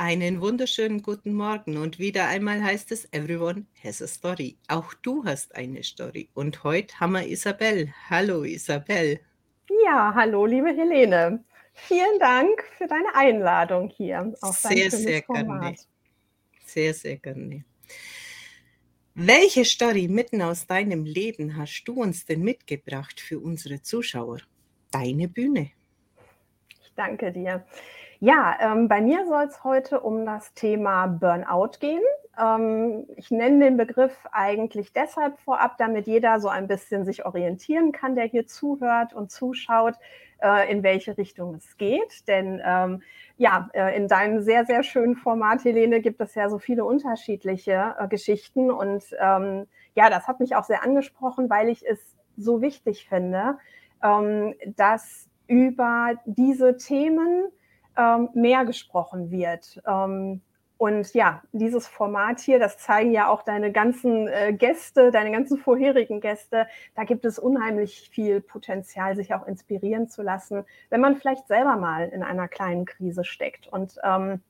Einen wunderschönen guten Morgen und wieder einmal heißt es Everyone has a story. Auch du hast eine Story. Und heute haben wir Isabel. Hallo Isabel. Ja, hallo liebe Helene. Vielen Dank für deine Einladung hier auf Sehr, sehr Format. gerne. Sehr, sehr gerne. Welche Story mitten aus deinem Leben hast du uns denn mitgebracht für unsere Zuschauer? Deine Bühne. Ich danke dir. Ja, ähm, bei mir soll es heute um das Thema Burnout gehen. Ähm, ich nenne den Begriff eigentlich deshalb vorab, damit jeder so ein bisschen sich orientieren kann, der hier zuhört und zuschaut, äh, in welche Richtung es geht. Denn ähm, ja, äh, in deinem sehr, sehr schönen Format, Helene, gibt es ja so viele unterschiedliche äh, Geschichten. Und ähm, ja, das hat mich auch sehr angesprochen, weil ich es so wichtig finde, ähm, dass über diese Themen, ähm, mehr gesprochen wird. Ähm, und ja, dieses Format hier, das zeigen ja auch deine ganzen äh, Gäste, deine ganzen vorherigen Gäste. Da gibt es unheimlich viel Potenzial, sich auch inspirieren zu lassen, wenn man vielleicht selber mal in einer kleinen Krise steckt. Und ähm,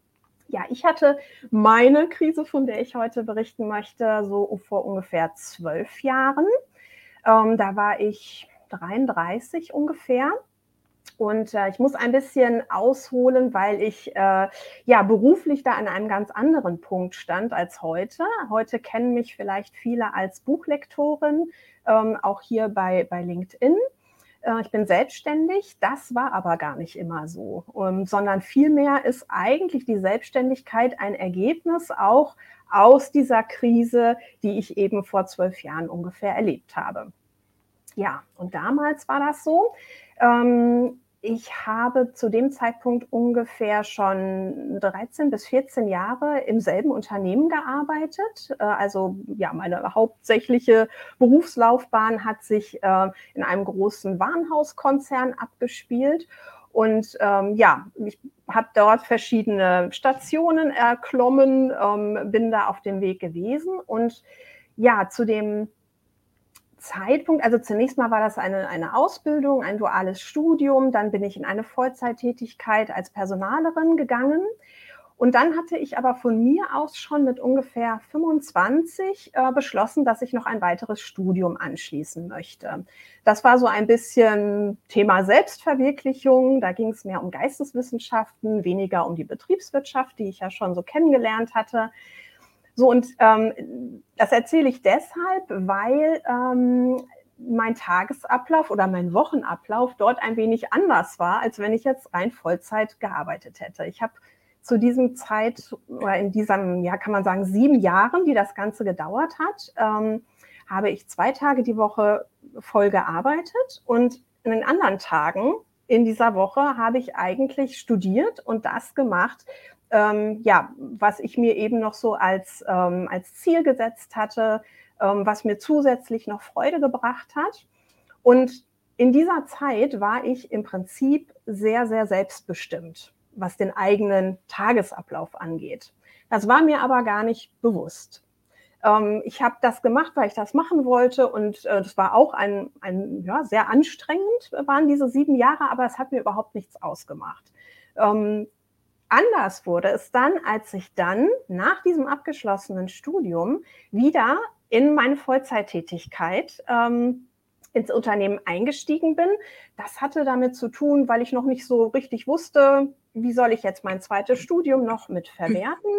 ja, ich hatte meine Krise, von der ich heute berichten möchte, so vor ungefähr zwölf Jahren. Ähm, da war ich 33 ungefähr. Und äh, ich muss ein bisschen ausholen, weil ich äh, ja beruflich da an einem ganz anderen Punkt stand als heute. Heute kennen mich vielleicht viele als Buchlektorin, ähm, auch hier bei, bei LinkedIn. Äh, ich bin selbstständig, das war aber gar nicht immer so, ähm, sondern vielmehr ist eigentlich die Selbstständigkeit ein Ergebnis auch aus dieser Krise, die ich eben vor zwölf Jahren ungefähr erlebt habe. Ja, und damals war das so. Ähm, ich habe zu dem Zeitpunkt ungefähr schon 13 bis 14 Jahre im selben Unternehmen gearbeitet. Äh, also ja, meine hauptsächliche Berufslaufbahn hat sich äh, in einem großen Warenhauskonzern abgespielt. Und ähm, ja, ich habe dort verschiedene Stationen erklommen, ähm, bin da auf dem Weg gewesen. Und ja, zu dem Zeitpunkt, also zunächst mal war das eine, eine Ausbildung, ein duales Studium, dann bin ich in eine Vollzeittätigkeit als Personalerin gegangen. Und dann hatte ich aber von mir aus schon mit ungefähr 25 äh, beschlossen, dass ich noch ein weiteres Studium anschließen möchte. Das war so ein bisschen Thema Selbstverwirklichung. Da ging es mehr um Geisteswissenschaften, weniger um die Betriebswirtschaft, die ich ja schon so kennengelernt hatte. So, und ähm, das erzähle ich deshalb, weil ähm, mein Tagesablauf oder mein Wochenablauf dort ein wenig anders war, als wenn ich jetzt rein Vollzeit gearbeitet hätte. Ich habe zu diesem Zeit oder in diesem, ja, kann man sagen, sieben Jahren, die das Ganze gedauert hat, ähm, habe ich zwei Tage die Woche voll gearbeitet und in den anderen Tagen in dieser Woche habe ich eigentlich studiert und das gemacht, ähm, ja, was ich mir eben noch so als, ähm, als Ziel gesetzt hatte, ähm, was mir zusätzlich noch Freude gebracht hat. Und in dieser Zeit war ich im Prinzip sehr, sehr selbstbestimmt, was den eigenen Tagesablauf angeht. Das war mir aber gar nicht bewusst. Ähm, ich habe das gemacht, weil ich das machen wollte und äh, das war auch ein, ein ja, sehr anstrengend, waren diese sieben Jahre, aber es hat mir überhaupt nichts ausgemacht. Anders wurde es dann, als ich dann nach diesem abgeschlossenen Studium wieder in meine Vollzeittätigkeit ähm, ins Unternehmen eingestiegen bin. Das hatte damit zu tun, weil ich noch nicht so richtig wusste, wie soll ich jetzt mein zweites Studium noch mit verwerten.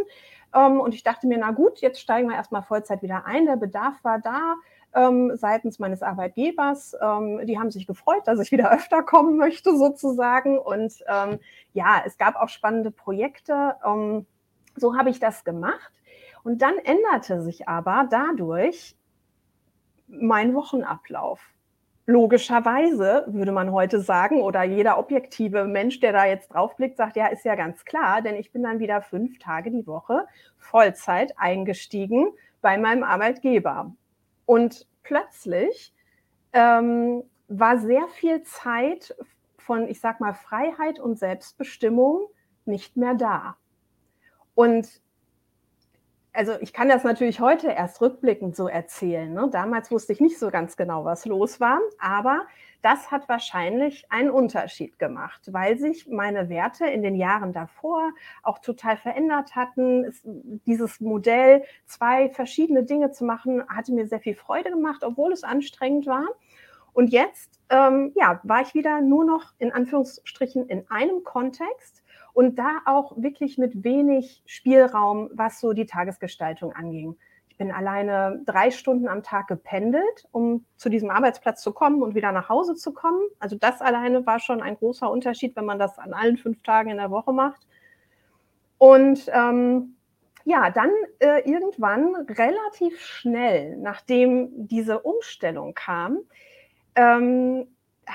Ähm, und ich dachte mir, na gut, jetzt steigen wir erstmal Vollzeit wieder ein. Der Bedarf war da ähm, seitens meines Arbeitgebers. Ähm, die haben sich gefreut, dass ich wieder öfter kommen möchte sozusagen. Und ähm, ja, es gab auch spannende Projekte. Ähm, so habe ich das gemacht. Und dann änderte sich aber dadurch mein Wochenablauf. Logischerweise würde man heute sagen, oder jeder objektive Mensch, der da jetzt draufblickt, sagt, ja, ist ja ganz klar, denn ich bin dann wieder fünf Tage die Woche Vollzeit eingestiegen bei meinem Arbeitgeber. Und plötzlich ähm, war sehr viel Zeit von, ich sag mal, Freiheit und Selbstbestimmung nicht mehr da. Und also ich kann das natürlich heute erst rückblickend so erzählen. Ne? Damals wusste ich nicht so ganz genau, was los war, aber das hat wahrscheinlich einen Unterschied gemacht, weil sich meine Werte in den Jahren davor auch total verändert hatten. Es, dieses Modell, zwei verschiedene Dinge zu machen, hatte mir sehr viel Freude gemacht, obwohl es anstrengend war. Und jetzt ähm, ja, war ich wieder nur noch in Anführungsstrichen in einem Kontext und da auch wirklich mit wenig Spielraum, was so die Tagesgestaltung anging. Ich bin alleine drei Stunden am Tag gependelt, um zu diesem Arbeitsplatz zu kommen und wieder nach Hause zu kommen. Also das alleine war schon ein großer Unterschied, wenn man das an allen fünf Tagen in der Woche macht. Und ähm, ja, dann äh, irgendwann relativ schnell, nachdem diese Umstellung kam, ähm,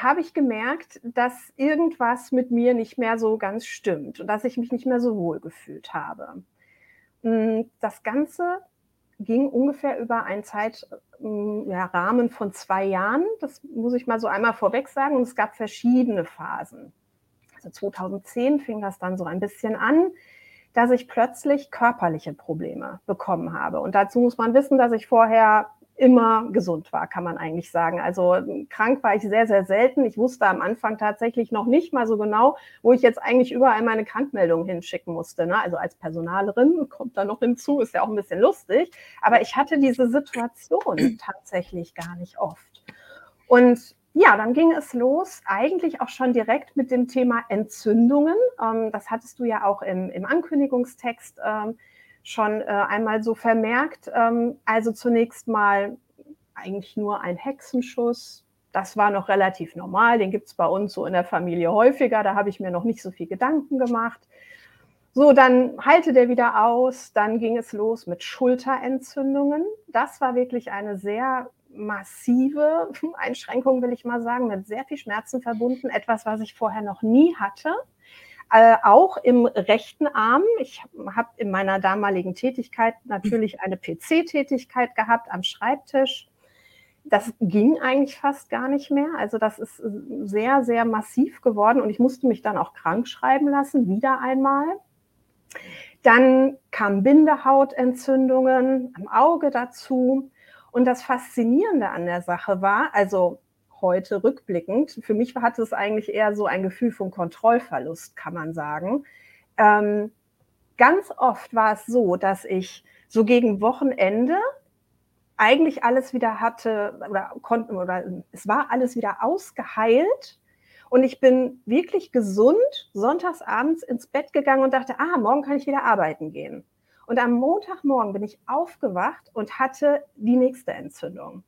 habe ich gemerkt, dass irgendwas mit mir nicht mehr so ganz stimmt und dass ich mich nicht mehr so wohl gefühlt habe. Hm, das Ganze ging ungefähr über einen Zeitrahmen ja, von zwei Jahren. Das muss ich mal so einmal vorweg sagen. Und es gab verschiedene Phasen. Also 2010 fing das dann so ein bisschen an, dass ich plötzlich körperliche Probleme bekommen habe. Und dazu muss man wissen, dass ich vorher immer gesund war, kann man eigentlich sagen. Also krank war ich sehr, sehr selten. Ich wusste am Anfang tatsächlich noch nicht mal so genau, wo ich jetzt eigentlich überall meine Krankmeldung hinschicken musste. Ne? Also als Personalerin kommt da noch hinzu, ist ja auch ein bisschen lustig. Aber ich hatte diese Situation tatsächlich gar nicht oft. Und ja, dann ging es los, eigentlich auch schon direkt mit dem Thema Entzündungen. Ähm, das hattest du ja auch im, im Ankündigungstext ähm, schon äh, einmal so vermerkt. Ähm, also zunächst mal eigentlich nur ein Hexenschuss. Das war noch relativ normal. Den gibt es bei uns so in der Familie häufiger. Da habe ich mir noch nicht so viel Gedanken gemacht. So, dann halte der wieder aus. Dann ging es los mit Schulterentzündungen. Das war wirklich eine sehr massive Einschränkung, will ich mal sagen, mit sehr viel Schmerzen verbunden. Etwas, was ich vorher noch nie hatte äh, auch im rechten Arm. Ich habe in meiner damaligen Tätigkeit natürlich eine PC-Tätigkeit gehabt am Schreibtisch. Das ging eigentlich fast gar nicht mehr. Also das ist sehr, sehr massiv geworden und ich musste mich dann auch krank schreiben lassen, wieder einmal. Dann kamen Bindehautentzündungen am Auge dazu. Und das Faszinierende an der Sache war, also heute rückblickend. Für mich hatte es eigentlich eher so ein Gefühl von Kontrollverlust, kann man sagen. Ähm, ganz oft war es so, dass ich so gegen Wochenende eigentlich alles wieder hatte oder konnten oder es war alles wieder ausgeheilt und ich bin wirklich gesund sonntagsabends ins Bett gegangen und dachte, ah, morgen kann ich wieder arbeiten gehen. Und am Montagmorgen bin ich aufgewacht und hatte die nächste Entzündung.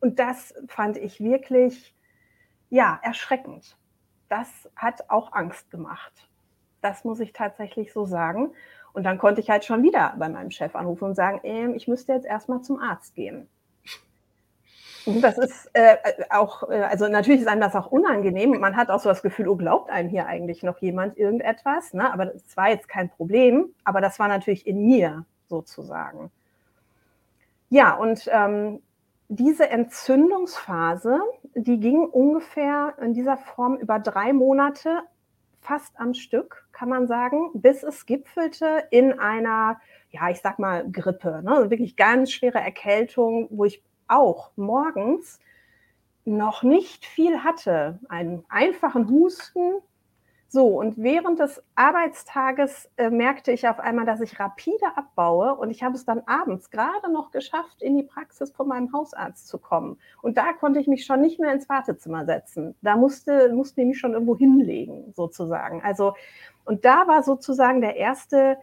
Und das fand ich wirklich, ja, erschreckend. Das hat auch Angst gemacht. Das muss ich tatsächlich so sagen. Und dann konnte ich halt schon wieder bei meinem Chef anrufen und sagen, äh, ich müsste jetzt erstmal zum Arzt gehen. Und das ist äh, auch, äh, also natürlich ist einem das auch unangenehm. Man hat auch so das Gefühl, oh, glaubt einem hier eigentlich noch jemand irgendetwas? Ne? Aber das war jetzt kein Problem, aber das war natürlich in mir sozusagen. Ja, und ähm, diese Entzündungsphase, die ging ungefähr in dieser Form über drei Monate, fast am Stück, kann man sagen, bis es gipfelte in einer, ja, ich sag mal, Grippe, ne? Also wirklich ganz schwere Erkältung, wo ich auch morgens noch nicht viel hatte. Einen einfachen Husten, so, und während des Arbeitstages äh, merkte ich auf einmal, dass ich rapide abbaue und ich habe es dann abends gerade noch geschafft, in die Praxis von meinem Hausarzt zu kommen. Und da konnte ich mich schon nicht mehr ins Wartezimmer setzen. Da musste, mussten die mich schon irgendwo hinlegen, sozusagen. Also, und da war sozusagen der erste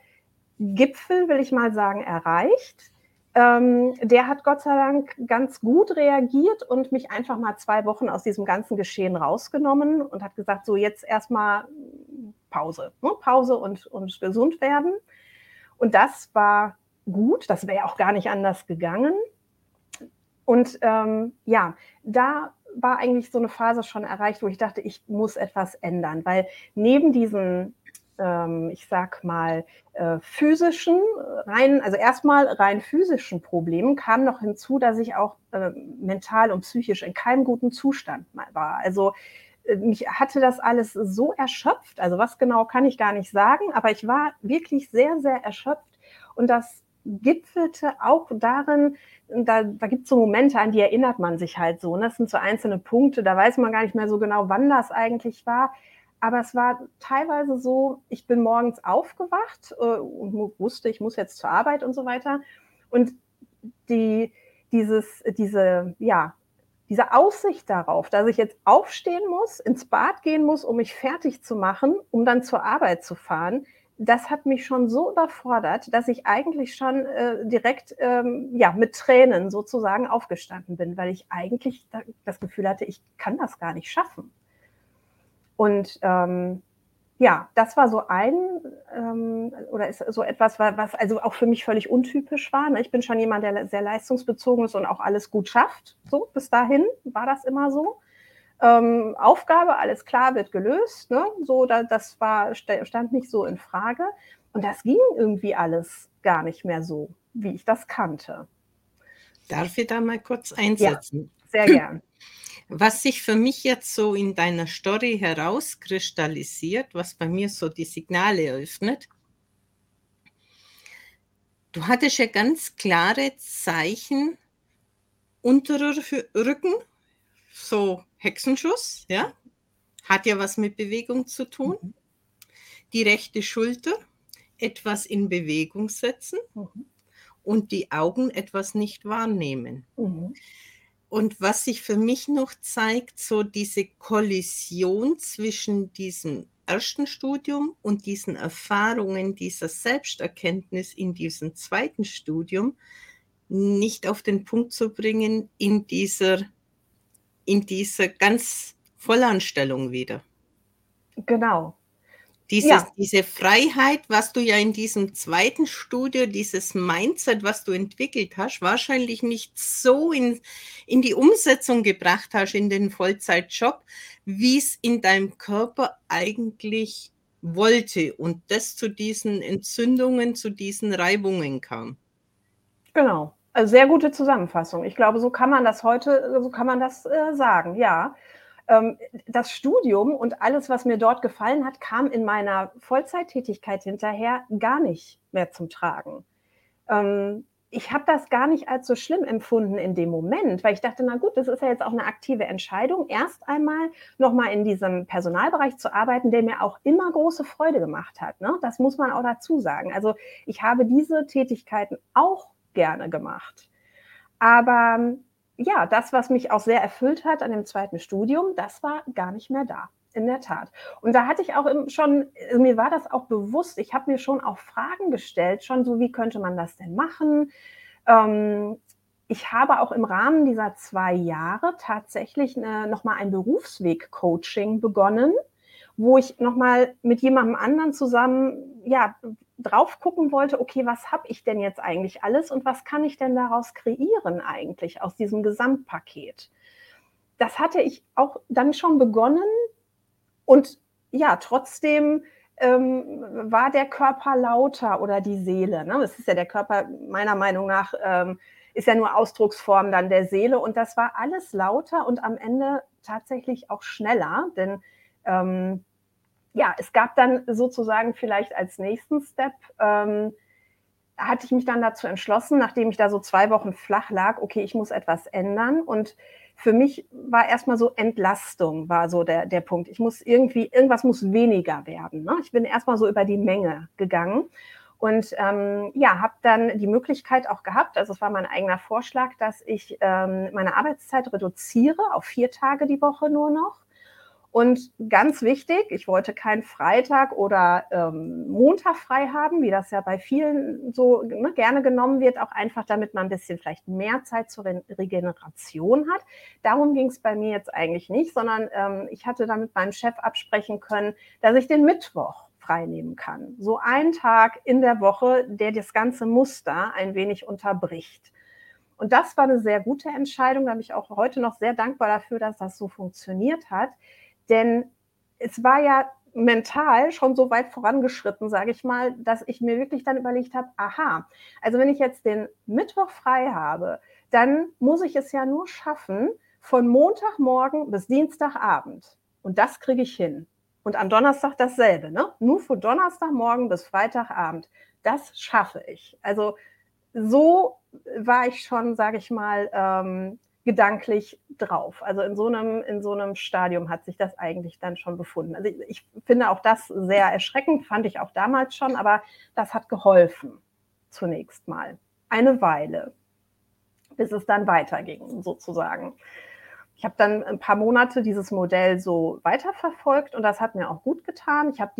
Gipfel, will ich mal sagen, erreicht. Ähm, der hat Gott sei Dank ganz gut reagiert und mich einfach mal zwei Wochen aus diesem ganzen Geschehen rausgenommen und hat gesagt, so jetzt erstmal Pause, ne? Pause und, und gesund werden. Und das war gut, das wäre auch gar nicht anders gegangen. Und ähm, ja, da war eigentlich so eine Phase schon erreicht, wo ich dachte, ich muss etwas ändern, weil neben diesen ähm, ich sag mal, äh, physischen, rein, also erstmal rein physischen Problemen kam noch hinzu, dass ich auch äh, mental und psychisch in keinem guten Zustand mal war. Also äh, mich hatte das alles so erschöpft. Also was genau kann ich gar nicht sagen, aber ich war wirklich sehr, sehr erschöpft Und das gipfelte auch darin, da, da gibt es so Momente, an die erinnert man sich halt so. Ne? Das sind so einzelne Punkte, da weiß man gar nicht mehr so genau, wann das eigentlich war. Aber es war teilweise so, ich bin morgens aufgewacht äh, und wusste, ich muss jetzt zur Arbeit und so weiter. Und die, dieses, diese, ja, diese Aussicht darauf, dass ich jetzt aufstehen muss, ins Bad gehen muss, um mich fertig zu machen, um dann zur Arbeit zu fahren, das hat mich schon so überfordert, dass ich eigentlich schon äh, direkt ähm, ja, mit Tränen sozusagen aufgestanden bin, weil ich eigentlich das Gefühl hatte, ich kann das gar nicht schaffen. Und ähm, ja, das war so ein ähm, oder ist so etwas, was also auch für mich völlig untypisch war. Ne? Ich bin schon jemand, der sehr leistungsbezogen ist und auch alles gut schafft. So bis dahin war das immer so. Ähm, Aufgabe, alles klar, wird gelöst. Ne? So, da, das war, stand nicht so in Frage. Und das ging irgendwie alles gar nicht mehr so, wie ich das kannte. Darf ich da mal kurz einsetzen? Ja, sehr gern. Was sich für mich jetzt so in deiner Story herauskristallisiert, was bei mir so die Signale eröffnet, du hattest ja ganz klare Zeichen unterer Rücken, so Hexenschuss, ja, hat ja was mit Bewegung zu tun. Mhm. Die rechte Schulter, etwas in Bewegung setzen mhm. und die Augen etwas nicht wahrnehmen. Mhm. Und was sich für mich noch zeigt, so diese Kollision zwischen diesem ersten Studium und diesen Erfahrungen dieser Selbsterkenntnis in diesem zweiten Studium nicht auf den Punkt zu bringen in dieser, in dieser ganz Vollanstellung wieder. Genau, diese, ja. diese Freiheit, was du ja in diesem zweiten Studio, dieses Mindset, was du entwickelt hast, wahrscheinlich nicht so in, in die Umsetzung gebracht hast in den Vollzeitjob, wie es in deinem Körper eigentlich wollte und das zu diesen Entzündungen, zu diesen Reibungen kam. Genau. Also sehr gute Zusammenfassung. Ich glaube, so kann man das heute, so kann man das äh, sagen, ja. Ähm, das Studium und alles, was mir dort gefallen hat, kam in meiner Vollzeittätigkeit hinterher gar nicht mehr zum Tragen. Ähm, ich habe das gar nicht als so schlimm empfunden in dem Moment, weil ich dachte, na gut, das ist ja jetzt auch eine aktive Entscheidung, erst einmal nochmal in diesem Personalbereich zu arbeiten, der mir auch immer große Freude gemacht hat. Ne? Das muss man auch dazu sagen. Also ich habe diese Tätigkeiten auch gerne gemacht. Aber ja, das, was mich auch sehr erfüllt hat an dem zweiten Studium, das war gar nicht mehr da. In der Tat. Und da hatte ich auch schon, also mir war das auch bewusst, ich habe mir schon auch Fragen gestellt, schon so, wie könnte man das denn machen? Ähm, ich habe auch im Rahmen dieser zwei Jahre tatsächlich nochmal ein Berufsweg-Coaching begonnen, wo ich nochmal mit jemandem anderen zusammen ja, drauf gucken wollte, okay, was habe ich denn jetzt eigentlich alles und was kann ich denn daraus kreieren eigentlich aus diesem Gesamtpaket? Das hatte ich auch dann schon begonnen und ja, trotzdem ähm, war der Körper lauter oder die Seele. Ne? Das ist ja der Körper meiner Meinung nach ähm, ist ja nur Ausdrucksform dann der Seele und das war alles lauter und am Ende tatsächlich auch schneller, denn ähm, ja, es gab dann sozusagen vielleicht als nächsten Step, ähm, hatte ich mich dann dazu entschlossen, nachdem ich da so zwei Wochen flach lag, okay, ich muss etwas ändern. Und für mich war erstmal so Entlastung, war so der, der Punkt. Ich muss irgendwie, irgendwas muss weniger werden. Ne? Ich bin erstmal so über die Menge gegangen. Und ähm, ja, habe dann die Möglichkeit auch gehabt, also es war mein eigener Vorschlag, dass ich ähm, meine Arbeitszeit reduziere auf vier Tage die Woche nur noch und ganz wichtig, ich wollte keinen Freitag oder ähm, Montag frei haben, wie das ja bei vielen so ne, gerne genommen wird, auch einfach damit man ein bisschen vielleicht mehr Zeit zur Re Regeneration hat. Darum ging es bei mir jetzt eigentlich nicht, sondern ähm, ich hatte dann mit meinem Chef absprechen können, dass ich den Mittwoch frei nehmen kann. So ein Tag in der Woche, der das ganze Muster ein wenig unterbricht. Und das war eine sehr gute Entscheidung. Da bin ich auch heute noch sehr dankbar dafür, dass das so funktioniert hat. Denn es war ja mental schon so weit vorangeschritten, sage ich mal, dass ich mir wirklich dann überlegt habe, aha, also wenn ich jetzt den Mittwoch frei habe, dann muss ich es ja nur schaffen von Montagmorgen bis Dienstagabend. Und das kriege ich hin. Und am Donnerstag dasselbe, ne? Nur von Donnerstagmorgen bis Freitagabend. Das schaffe ich. Also so war ich schon, sage ich mal, ähm, gedanklich drauf. Also in so einem, in so einem Stadium hat sich das eigentlich dann schon befunden. Also ich, ich finde auch das sehr erschreckend, fand ich auch damals schon, aber das hat geholfen zunächst mal. Eine Weile, bis es dann weiterging, sozusagen. Ich habe dann ein paar Monate dieses Modell so weiterverfolgt und das hat mir auch gut getan. Ich habe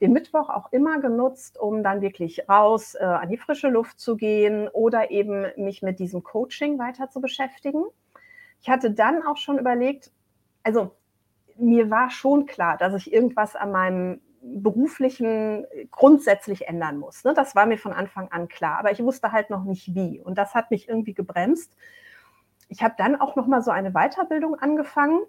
den Mittwoch auch immer genutzt, um dann wirklich raus äh, an die frische Luft zu gehen oder eben mich mit diesem Coaching weiter zu beschäftigen. Ich hatte dann auch schon überlegt, also mir war schon klar, dass ich irgendwas an meinem beruflichen grundsätzlich ändern muss. Ne? Das war mir von Anfang an klar, aber ich wusste halt noch nicht wie. Und das hat mich irgendwie gebremst. Ich habe dann auch noch mal so eine Weiterbildung angefangen,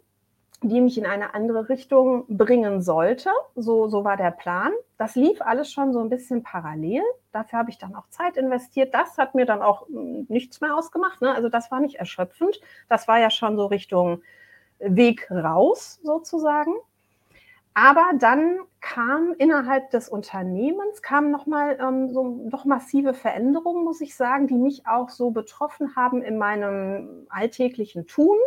die mich in eine andere Richtung bringen sollte. So, so war der Plan. Das lief alles schon so ein bisschen parallel. Dafür habe ich dann auch Zeit investiert. Das hat mir dann auch hm, nichts mehr ausgemacht. Ne? Also das war nicht erschöpfend. Das war ja schon so Richtung Weg raus sozusagen. Aber dann kam innerhalb des Unternehmens kam noch mal ähm, so doch massive Veränderungen, muss ich sagen, die mich auch so betroffen haben in meinem alltäglichen Tun.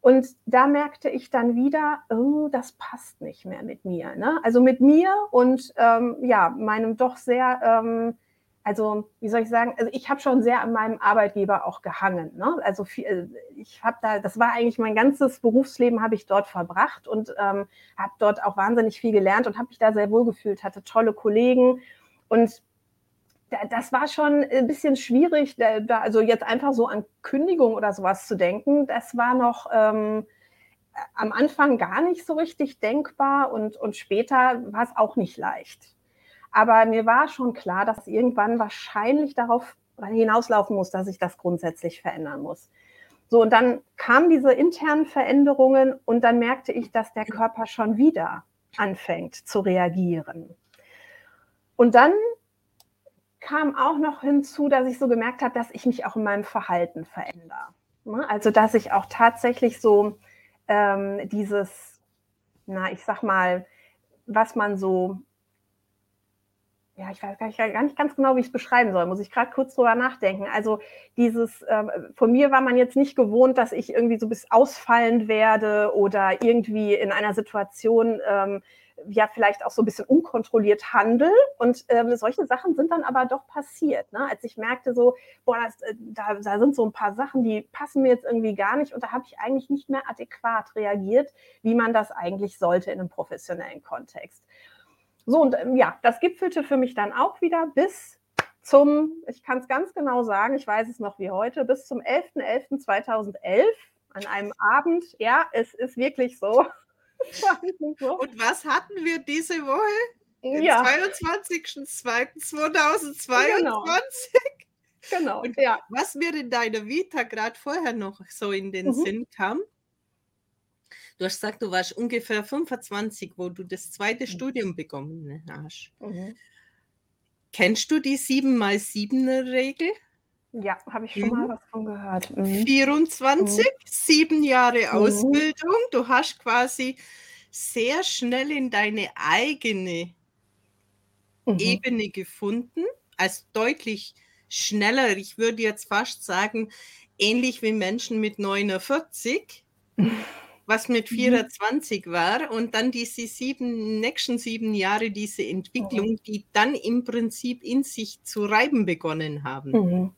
Und da merkte ich dann wieder, oh, das passt nicht mehr mit mir. Ne? Also mit mir und ähm, ja, meinem doch sehr ähm, also wie soll ich sagen, also ich habe schon sehr an meinem Arbeitgeber auch gehangen. Ne? Also viel, äh, ich habe da, das war eigentlich mein ganzes Berufsleben habe ich dort verbracht und ähm, habe dort auch wahnsinnig viel gelernt und habe mich da sehr wohl gefühlt, hatte tolle Kollegen und das war schon ein bisschen schwierig, da, also jetzt einfach so an Kündigung oder sowas zu denken. Das war noch ähm, am Anfang gar nicht so richtig denkbar und, und später war es auch nicht leicht. Aber mir war schon klar, dass irgendwann wahrscheinlich darauf hinauslaufen muss, dass ich das grundsätzlich verändern muss. So, und dann kamen diese internen Veränderungen und dann merkte ich, dass der Körper schon wieder anfängt zu reagieren. Und dann kam auch noch hinzu, dass ich so gemerkt habe, dass ich mich auch in meinem Verhalten verändere. Ne? Also, dass ich auch tatsächlich so ähm, dieses, na, ich sag mal, was man so ja, ich weiß gar nicht, gar nicht ganz genau, wie ich es beschreiben soll, muss ich gerade kurz drüber nachdenken. Also dieses, äh, von mir war man jetzt nicht gewohnt, dass ich irgendwie so bis ausfallend werde oder irgendwie in einer Situation, ähm, ja, vielleicht auch so ein bisschen unkontrolliert handel. Und ähm, solche Sachen sind dann aber doch passiert. Ne? Als ich merkte so, boah, das, äh, da, da sind so ein paar Sachen, die passen mir jetzt irgendwie gar nicht. Und da habe ich eigentlich nicht mehr adäquat reagiert, wie man das eigentlich sollte in einem professionellen Kontext. So, und ähm, ja, das gipfelte für mich dann auch wieder bis zum, ich kann es ganz genau sagen, ich weiß es noch wie heute, bis zum 11.11.2011 an einem Abend. Ja, es ist wirklich so. Und was hatten wir diese Woche? Den ja. 22.02.2022. Genau. Genau. Und ja. was mir in deiner Vita gerade vorher noch so in den mhm. Sinn kam, Du hast gesagt, du warst ungefähr 25, wo du das zweite mhm. Studium begonnen hast. Mhm. Kennst du die 7x7-Regel? Ja, habe ich schon mhm. mal was von gehört. Mhm. 24, mhm. sieben Jahre mhm. Ausbildung. Du hast quasi sehr schnell in deine eigene mhm. Ebene gefunden, als deutlich schneller. Ich würde jetzt fast sagen, ähnlich wie Menschen mit 49 was mit 24 mhm. war und dann diese sieben, nächsten sieben Jahre diese Entwicklung, mhm. die dann im Prinzip in sich zu reiben begonnen haben.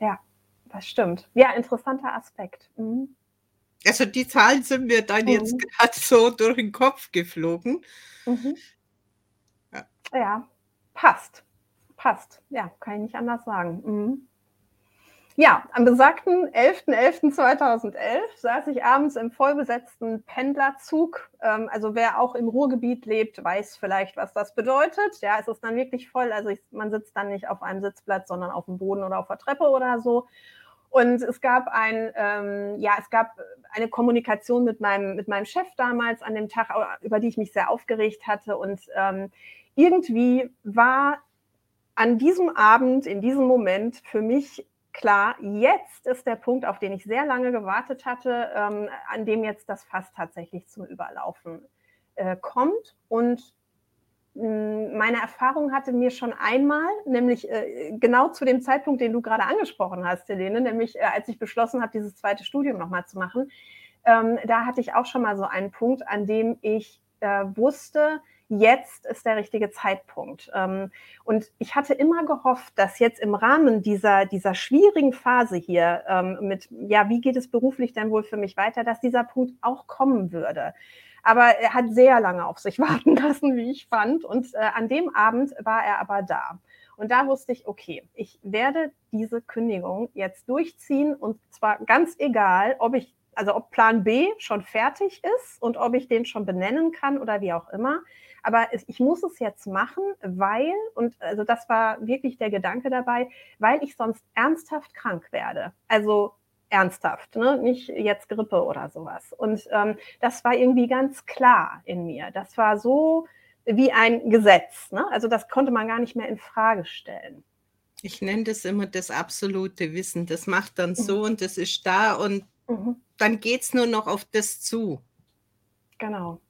Mhm. Ja, das stimmt. Ja, interessanter Aspekt. Mhm. Also die Zahlen sind mir dann jetzt mhm. gerade so durch den Kopf geflogen. Mhm. Ja. ja. passt. Passt. Ja, kann ich nicht anders sagen. Ja, am besagten 11.11.2011 saß ich abends im vollbesetzten Pendlerzug. Ähm, also wer auch im Ruhrgebiet lebt, weiß vielleicht, was das bedeutet. Ja, es ist dann wirklich voll. Also ich, man sitzt dann nicht auf einem Sitzplatz, sondern auf dem Boden oder auf der Treppe oder so. Und es gab ein, ähm, ja, es gab eine Kommunikation mit meinem, mit meinem Chef damals an dem Tag, über die ich mich sehr aufgeregt hatte. Und ähm, irgendwie war an diesem Abend, in diesem Moment für mich klar, jetzt ist der Punkt, auf den ich sehr lange gewartet hatte, ähm, an dem jetzt das Fass tatsächlich zum Überlaufen äh, kommt. Und hm, meine Erfahrung hatte mir schon einmal, nämlich äh, genau zu dem Zeitpunkt, den du gerade angesprochen hast, Helene, nämlich äh, als ich beschlossen habe, dieses zweite Studium nochmal zu machen, ähm, da hatte ich auch schon mal so einen Punkt, an dem ich äh, wusste, jetzt ist der richtige Zeitpunkt. Ähm, und ich hatte immer gehofft, dass jetzt im Rahmen dieser, dieser schwierigen Phase hier ähm, mit, ja, wie geht es beruflich denn wohl für mich weiter, dass dieser Punkt auch kommen würde. Aber er hat sehr lange auf sich warten lassen, wie ich fand. Und äh, an dem Abend war er aber da. Und da wusste ich, okay, ich werde diese Kündigung jetzt durchziehen und zwar ganz egal, ob ich, also ob Plan B schon fertig ist und ob ich den schon benennen kann oder wie auch immer. Aber ich muss es jetzt machen, weil, und also das war wirklich der Gedanke dabei, weil ich sonst ernsthaft krank werde. Also ernsthaft, ne? nicht jetzt Grippe oder sowas. Und ähm, das war irgendwie ganz klar in mir. Das war so wie ein Gesetz. Ne? Also das konnte man gar nicht mehr in Frage stellen. Ich nenne das immer das absolute Wissen. Das macht dann so mhm. und das ist da und mhm. dann geht es nur noch auf das zu. Genau,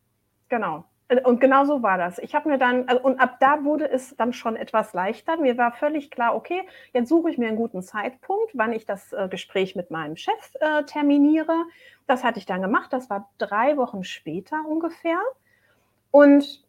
genau. Und genau so war das. Ich habe mir dann, also, und ab da wurde es dann schon etwas leichter. Mir war völlig klar, okay, jetzt suche ich mir einen guten Zeitpunkt, wann ich das äh, Gespräch mit meinem Chef äh, terminiere. Das hatte ich dann gemacht. Das war drei Wochen später ungefähr. Und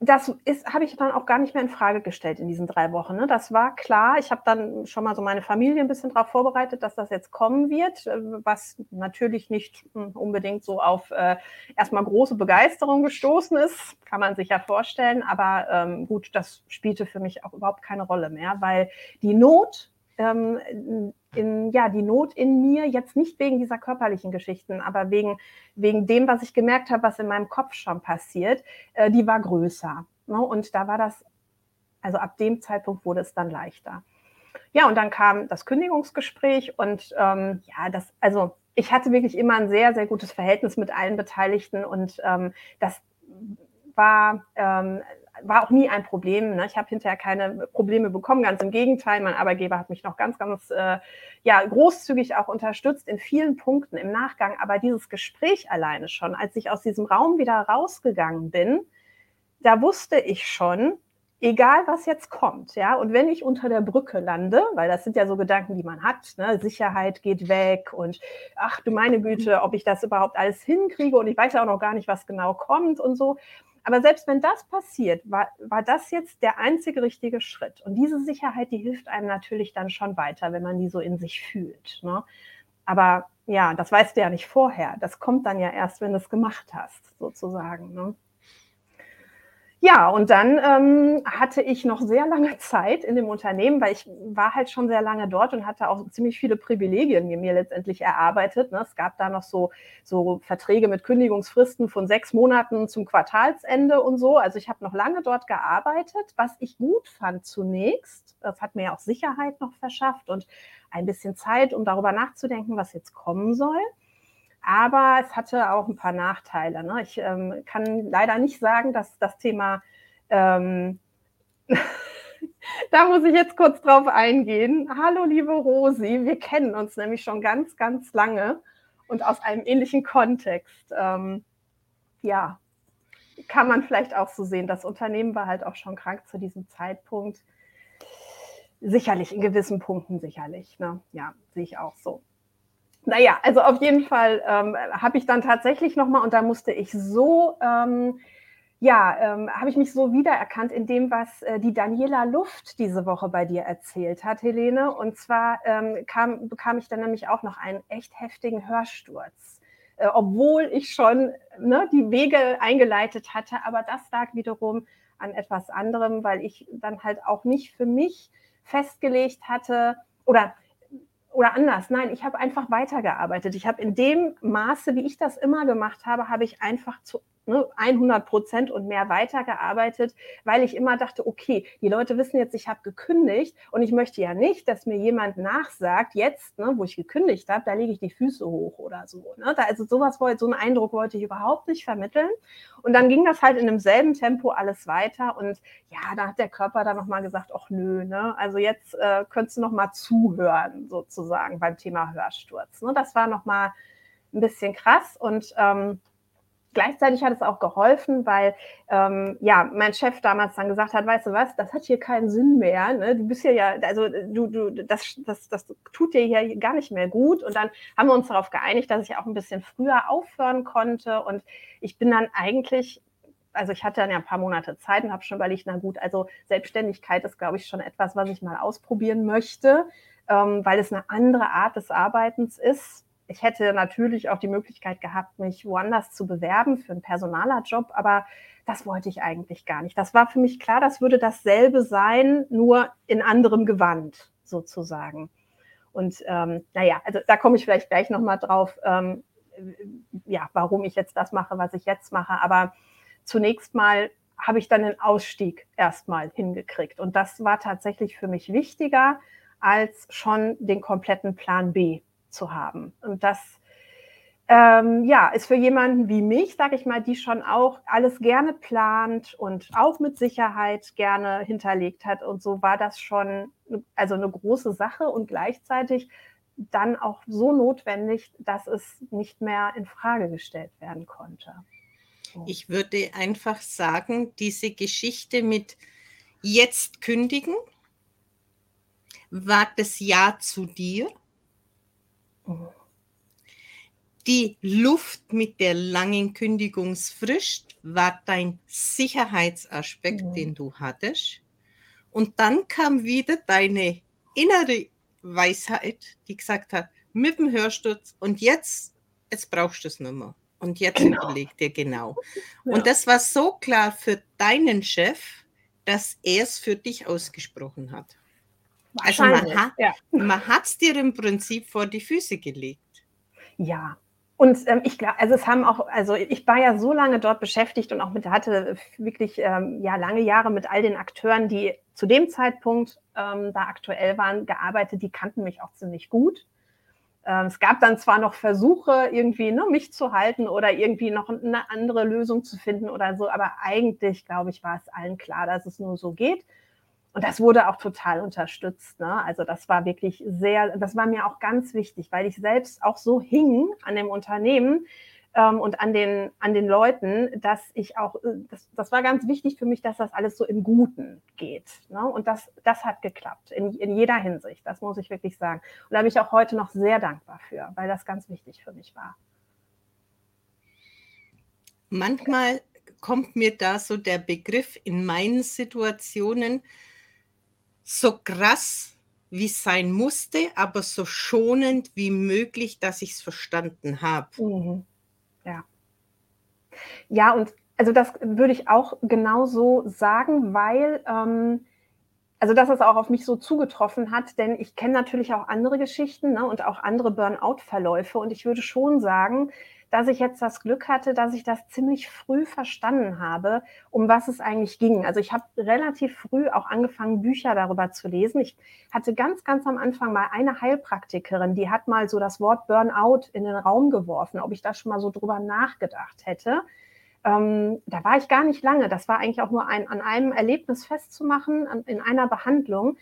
das habe ich dann auch gar nicht mehr in Frage gestellt in diesen drei Wochen. Ne? Das war klar. Ich habe dann schon mal so meine Familie ein bisschen darauf vorbereitet, dass das jetzt kommen wird, äh, was natürlich nicht hm, unbedingt so auf äh, erstmal große Begeisterung gestoßen ist, kann man sich ja vorstellen. Aber ähm, gut, das spielte für mich auch überhaupt keine Rolle mehr, weil die Not ähm, in, ja, die Not in mir, jetzt nicht wegen dieser körperlichen Geschichten, aber wegen, wegen dem, was ich gemerkt habe, was in meinem Kopf schon passiert, äh, die war größer. Ne? Und da war das, also ab dem Zeitpunkt wurde es dann leichter. Ja, und dann kam das Kündigungsgespräch und ähm, ja, das, also ich hatte wirklich immer ein sehr, sehr gutes Verhältnis mit allen Beteiligten und ähm, das war ähm, war auch nie ein Problem. Ne? Ich habe hinterher keine Probleme bekommen, ganz im Gegenteil. Mein Arbeitgeber hat mich noch ganz, ganz äh, ja, großzügig auch unterstützt in vielen Punkten im Nachgang. Aber dieses Gespräch alleine schon, als ich aus diesem Raum wieder rausgegangen bin, da wusste ich schon, egal was jetzt kommt, ja, und wenn ich unter der Brücke lande, weil das sind ja so Gedanken, die man hat, ne? Sicherheit geht weg und ach du meine Güte, ob ich das überhaupt alles hinkriege und ich weiß ja auch noch gar nicht, was genau kommt und so. Aber selbst wenn das passiert, war, war das jetzt der einzige richtige Schritt. Und diese Sicherheit, die hilft einem natürlich dann schon weiter, wenn man die so in sich fühlt. Ne? Aber ja, das weißt du ja nicht vorher. Das kommt dann ja erst, wenn du es gemacht hast, sozusagen. Ne? Ja, und dann ähm, hatte ich noch sehr lange Zeit in dem Unternehmen, weil ich war halt schon sehr lange dort und hatte auch ziemlich viele Privilegien mir, mir letztendlich erarbeitet. Ne? Es gab da noch so, so Verträge mit Kündigungsfristen von sechs Monaten zum Quartalsende und so. Also ich habe noch lange dort gearbeitet, was ich gut fand zunächst. Das hat mir auch Sicherheit noch verschafft und ein bisschen Zeit, um darüber nachzudenken, was jetzt kommen soll. Aber es hatte auch ein paar Nachteile. Ne? Ich ähm, kann leider nicht sagen, dass das Thema, ähm, da muss ich jetzt kurz drauf eingehen. Hallo, liebe Rosi, wir kennen uns nämlich schon ganz, ganz lange und aus einem ähnlichen Kontext. Ähm, ja, kann man vielleicht auch so sehen. Das Unternehmen war halt auch schon krank zu diesem Zeitpunkt. Sicherlich, in gewissen Punkten sicherlich. Ne? Ja, sehe ich auch so. Naja, also auf jeden Fall ähm, habe ich dann tatsächlich nochmal, und da musste ich so, ähm, ja, ähm, habe ich mich so wiedererkannt in dem, was äh, die Daniela Luft diese Woche bei dir erzählt hat, Helene. Und zwar ähm, kam, bekam ich dann nämlich auch noch einen echt heftigen Hörsturz. Äh, obwohl ich schon ne, die Wege eingeleitet hatte, aber das lag wiederum an etwas anderem, weil ich dann halt auch nicht für mich festgelegt hatte, oder oder anders, nein, ich habe einfach weitergearbeitet. Ich habe in dem Maße, wie ich das immer gemacht habe, habe ich einfach zu ne, 100 Prozent und mehr weitergearbeitet, weil ich immer dachte, okay, die Leute wissen jetzt, ich habe gekündigt und ich möchte ja nicht, dass mir jemand nachsagt, jetzt, ne, wo ich gekündigt habe, da lege ich die Füße hoch oder so. Ne? Da, also sowas wollte, so einen Eindruck wollte ich überhaupt nicht vermitteln. Und dann ging das halt in demselben Tempo alles weiter und ja, da hat der Körper dann nochmal gesagt, ach nö, ne? also jetzt äh, könntest du nochmal zuhören sozusagen beim Thema Hörsturz. Ne? Das war nochmal ein bisschen krass und ähm, gleichzeitig hat es auch geholfen, weil ähm, ja mein Chef damals dann gesagt hat, weißt du was, das hat hier keinen Sinn mehr. Ne? Du bist hier ja, also du, du, das, das, das tut dir hier gar nicht mehr gut. Und dann haben wir uns darauf geeinigt, dass ich auch ein bisschen früher aufhören konnte. Und ich bin dann eigentlich also ich hatte dann ja ein paar Monate Zeit und habe schon überlegt, na gut, also Selbstständigkeit ist, glaube ich, schon etwas, was ich mal ausprobieren möchte, ähm, weil es eine andere Art des Arbeitens ist ich hätte natürlich auch die Möglichkeit gehabt, mich woanders zu bewerben für einen Personalerjob, aber das wollte ich eigentlich gar nicht. Das war für mich klar, das würde dasselbe sein, nur in anderem Gewand sozusagen. Und ähm, naja, also da komme ich vielleicht gleich nochmal drauf, ähm, ja, warum ich jetzt das mache, was ich jetzt mache. Aber zunächst mal habe ich dann den Ausstieg erstmal hingekriegt. Und das war tatsächlich für mich wichtiger als schon den kompletten Plan B zu haben. Und das ähm, ja, ist für jemanden wie mich, sage ich mal, die schon auch alles gerne plant und auch mit Sicherheit gerne hinterlegt hat. Und so war das schon also eine große Sache und gleichzeitig dann auch so notwendig, dass es nicht mehr in Frage gestellt werden konnte. Ich würde einfach sagen, diese Geschichte mit jetzt kündigen war das Ja zu dir die Luft mit der langen Kündigungsfrist war dein Sicherheitsaspekt, mhm. den du hattest. Und dann kam wieder deine innere Weisheit, die gesagt hat, mit dem Hörsturz und jetzt, jetzt brauchst du es nicht mehr. Und jetzt genau. überleg dir genau. Ja. Und das war so klar für deinen Chef, dass er es für dich ausgesprochen hat. Also man hat ja. es dir im Prinzip vor die Füße gelegt. Ja, und ähm, ich glaube, also es haben auch, also ich war ja so lange dort beschäftigt und auch mit, hatte wirklich ähm, ja lange Jahre mit all den Akteuren, die zu dem Zeitpunkt ähm, da aktuell waren, gearbeitet. Die kannten mich auch ziemlich gut. Ähm, es gab dann zwar noch Versuche, irgendwie ne, mich zu halten oder irgendwie noch eine andere Lösung zu finden oder so, aber eigentlich, glaube ich, war es allen klar, dass es nur so geht. Und das wurde auch total unterstützt. Ne? Also das war wirklich sehr, das war mir auch ganz wichtig, weil ich selbst auch so hing an dem Unternehmen ähm, und an den, an den Leuten, dass ich auch, äh, das, das war ganz wichtig für mich, dass das alles so im Guten geht. Ne? Und das, das hat geklappt, in, in jeder Hinsicht, das muss ich wirklich sagen. Und da bin ich auch heute noch sehr dankbar für, weil das ganz wichtig für mich war. Manchmal kommt mir da so der Begriff in meinen Situationen, so krass, wie es sein musste, aber so schonend wie möglich, dass ich es verstanden habe. Mhm. Ja. Ja, und also das würde ich auch genauso sagen, weil ähm, also dass es auch auf mich so zugetroffen hat, denn ich kenne natürlich auch andere Geschichten ne, und auch andere Burnout-Verläufe und ich würde schon sagen, dass ich jetzt das Glück hatte, dass ich das ziemlich früh verstanden habe, um was es eigentlich ging. Also ich habe relativ früh auch angefangen, Bücher darüber zu lesen. Ich hatte ganz, ganz am Anfang mal eine Heilpraktikerin, die hat mal so das Wort Burnout in den Raum geworfen, ob ich da schon mal so drüber nachgedacht hätte. Ähm, da war ich gar nicht lange. Das war eigentlich auch nur ein, an einem Erlebnis festzumachen, an, in einer Behandlung.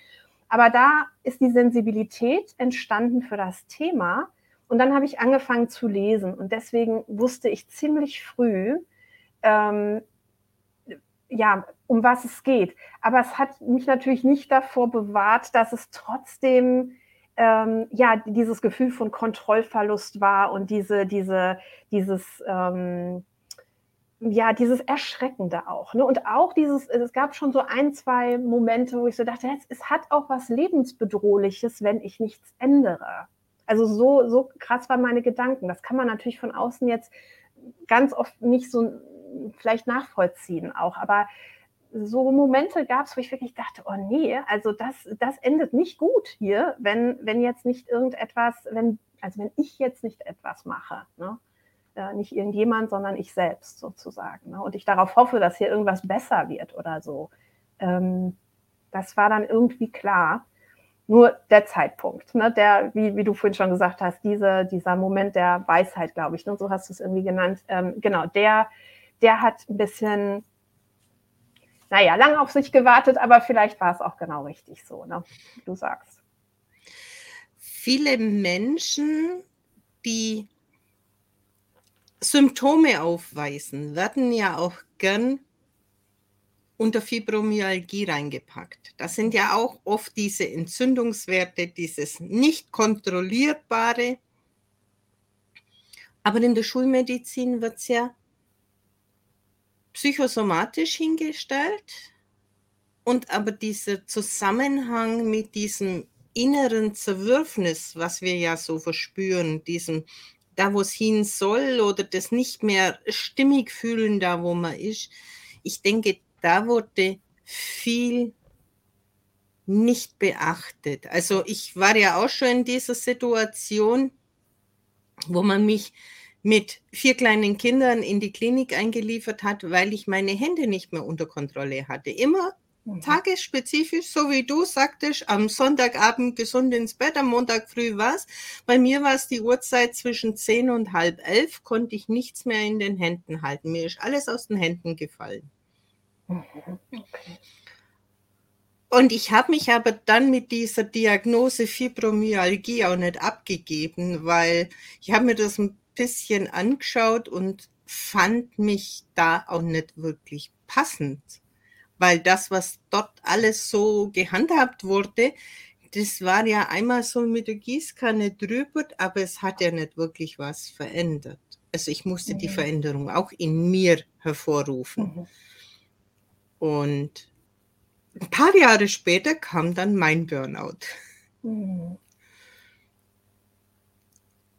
Aber da ist die Sensibilität entstanden für das Thema und dann habe ich angefangen zu lesen und deswegen wusste ich ziemlich früh, ähm, ja, um was es geht. Aber es hat mich natürlich nicht davor bewahrt, dass es trotzdem ähm, ja dieses Gefühl von Kontrollverlust war und diese, diese, dieses ähm, ja, dieses Erschreckende auch. Ne? Und auch dieses, es gab schon so ein, zwei Momente, wo ich so dachte, es, es hat auch was Lebensbedrohliches, wenn ich nichts ändere. Also so, so krass waren meine Gedanken. Das kann man natürlich von außen jetzt ganz oft nicht so vielleicht nachvollziehen auch. Aber so Momente gab es, wo ich wirklich dachte, oh nee, also das, das endet nicht gut hier, wenn, wenn jetzt nicht irgendetwas, wenn, also wenn ich jetzt nicht etwas mache. Ne? Äh, nicht irgendjemand, sondern ich selbst sozusagen. Ne? Und ich darauf hoffe, dass hier irgendwas besser wird oder so. Ähm, das war dann irgendwie klar. Nur der Zeitpunkt, ne, der, wie, wie du vorhin schon gesagt hast, diese, dieser Moment der Weisheit, glaube ich, ne, so hast du es irgendwie genannt, ähm, genau, der, der hat ein bisschen, naja, lange auf sich gewartet, aber vielleicht war es auch genau richtig so, ne, wie du sagst. Viele Menschen, die Symptome aufweisen, werden ja auch gern unter Fibromyalgie reingepackt. Das sind ja auch oft diese Entzündungswerte, dieses nicht kontrollierbare. Aber in der Schulmedizin wird es ja psychosomatisch hingestellt und aber dieser Zusammenhang mit diesem inneren Zerwürfnis, was wir ja so verspüren, diesem da, wo es hin soll oder das nicht mehr stimmig fühlen, da, wo man ist. Ich denke, da wurde viel nicht beachtet. Also ich war ja auch schon in dieser Situation, wo man mich mit vier kleinen Kindern in die Klinik eingeliefert hat, weil ich meine Hände nicht mehr unter Kontrolle hatte. Immer mhm. tagesspezifisch, so wie du sagtest, am Sonntagabend gesund ins Bett, am Montag früh was. Bei mir war es die Uhrzeit zwischen zehn und halb elf, konnte ich nichts mehr in den Händen halten. Mir ist alles aus den Händen gefallen. Okay. Und ich habe mich aber dann mit dieser Diagnose Fibromyalgie auch nicht abgegeben, weil ich habe mir das ein bisschen angeschaut und fand mich da auch nicht wirklich passend. Weil das, was dort alles so gehandhabt wurde, das war ja einmal so mit der Gießkanne drüber, aber es hat ja nicht wirklich was verändert. Also ich musste die Veränderung auch in mir hervorrufen. Mhm. Und ein paar Jahre später kam dann mein Burnout. Mhm.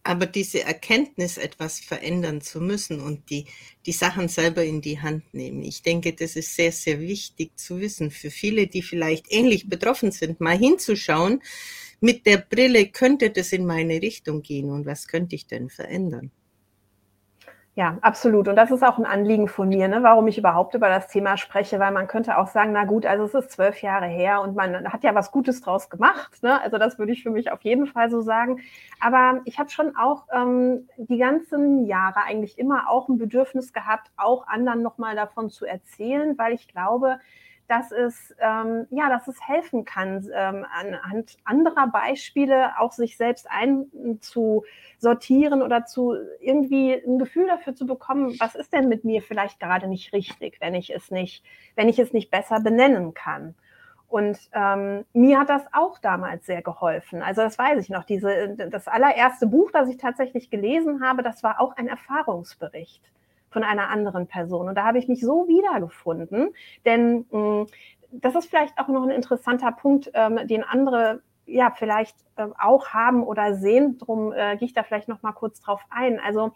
Aber diese Erkenntnis, etwas verändern zu müssen und die, die Sachen selber in die Hand nehmen, ich denke, das ist sehr, sehr wichtig zu wissen für viele, die vielleicht ähnlich betroffen sind, mal hinzuschauen, mit der Brille könnte das in meine Richtung gehen und was könnte ich denn verändern? Ja, absolut. Und das ist auch ein Anliegen von mir, ne, warum ich überhaupt über das Thema spreche, weil man könnte auch sagen, na gut, also es ist zwölf Jahre her und man hat ja was Gutes draus gemacht. Ne? Also das würde ich für mich auf jeden Fall so sagen. Aber ich habe schon auch ähm, die ganzen Jahre eigentlich immer auch ein Bedürfnis gehabt, auch anderen nochmal davon zu erzählen, weil ich glaube, dass es, ähm, ja, dass es helfen kann, ähm, anhand anderer Beispiele auch sich selbst einzusortieren oder zu irgendwie ein Gefühl dafür zu bekommen, was ist denn mit mir vielleicht gerade nicht richtig, wenn ich es nicht, wenn ich es nicht besser benennen kann. Und ähm, mir hat das auch damals sehr geholfen. Also das weiß ich noch. Diese, das allererste Buch, das ich tatsächlich gelesen habe, das war auch ein Erfahrungsbericht von einer anderen Person. Und da habe ich mich so wiedergefunden, denn hm, das ist vielleicht auch noch ein interessanter Punkt, ähm, den andere ja vielleicht äh, auch haben oder sehen. Drum äh, gehe ich da vielleicht noch mal kurz drauf ein. Also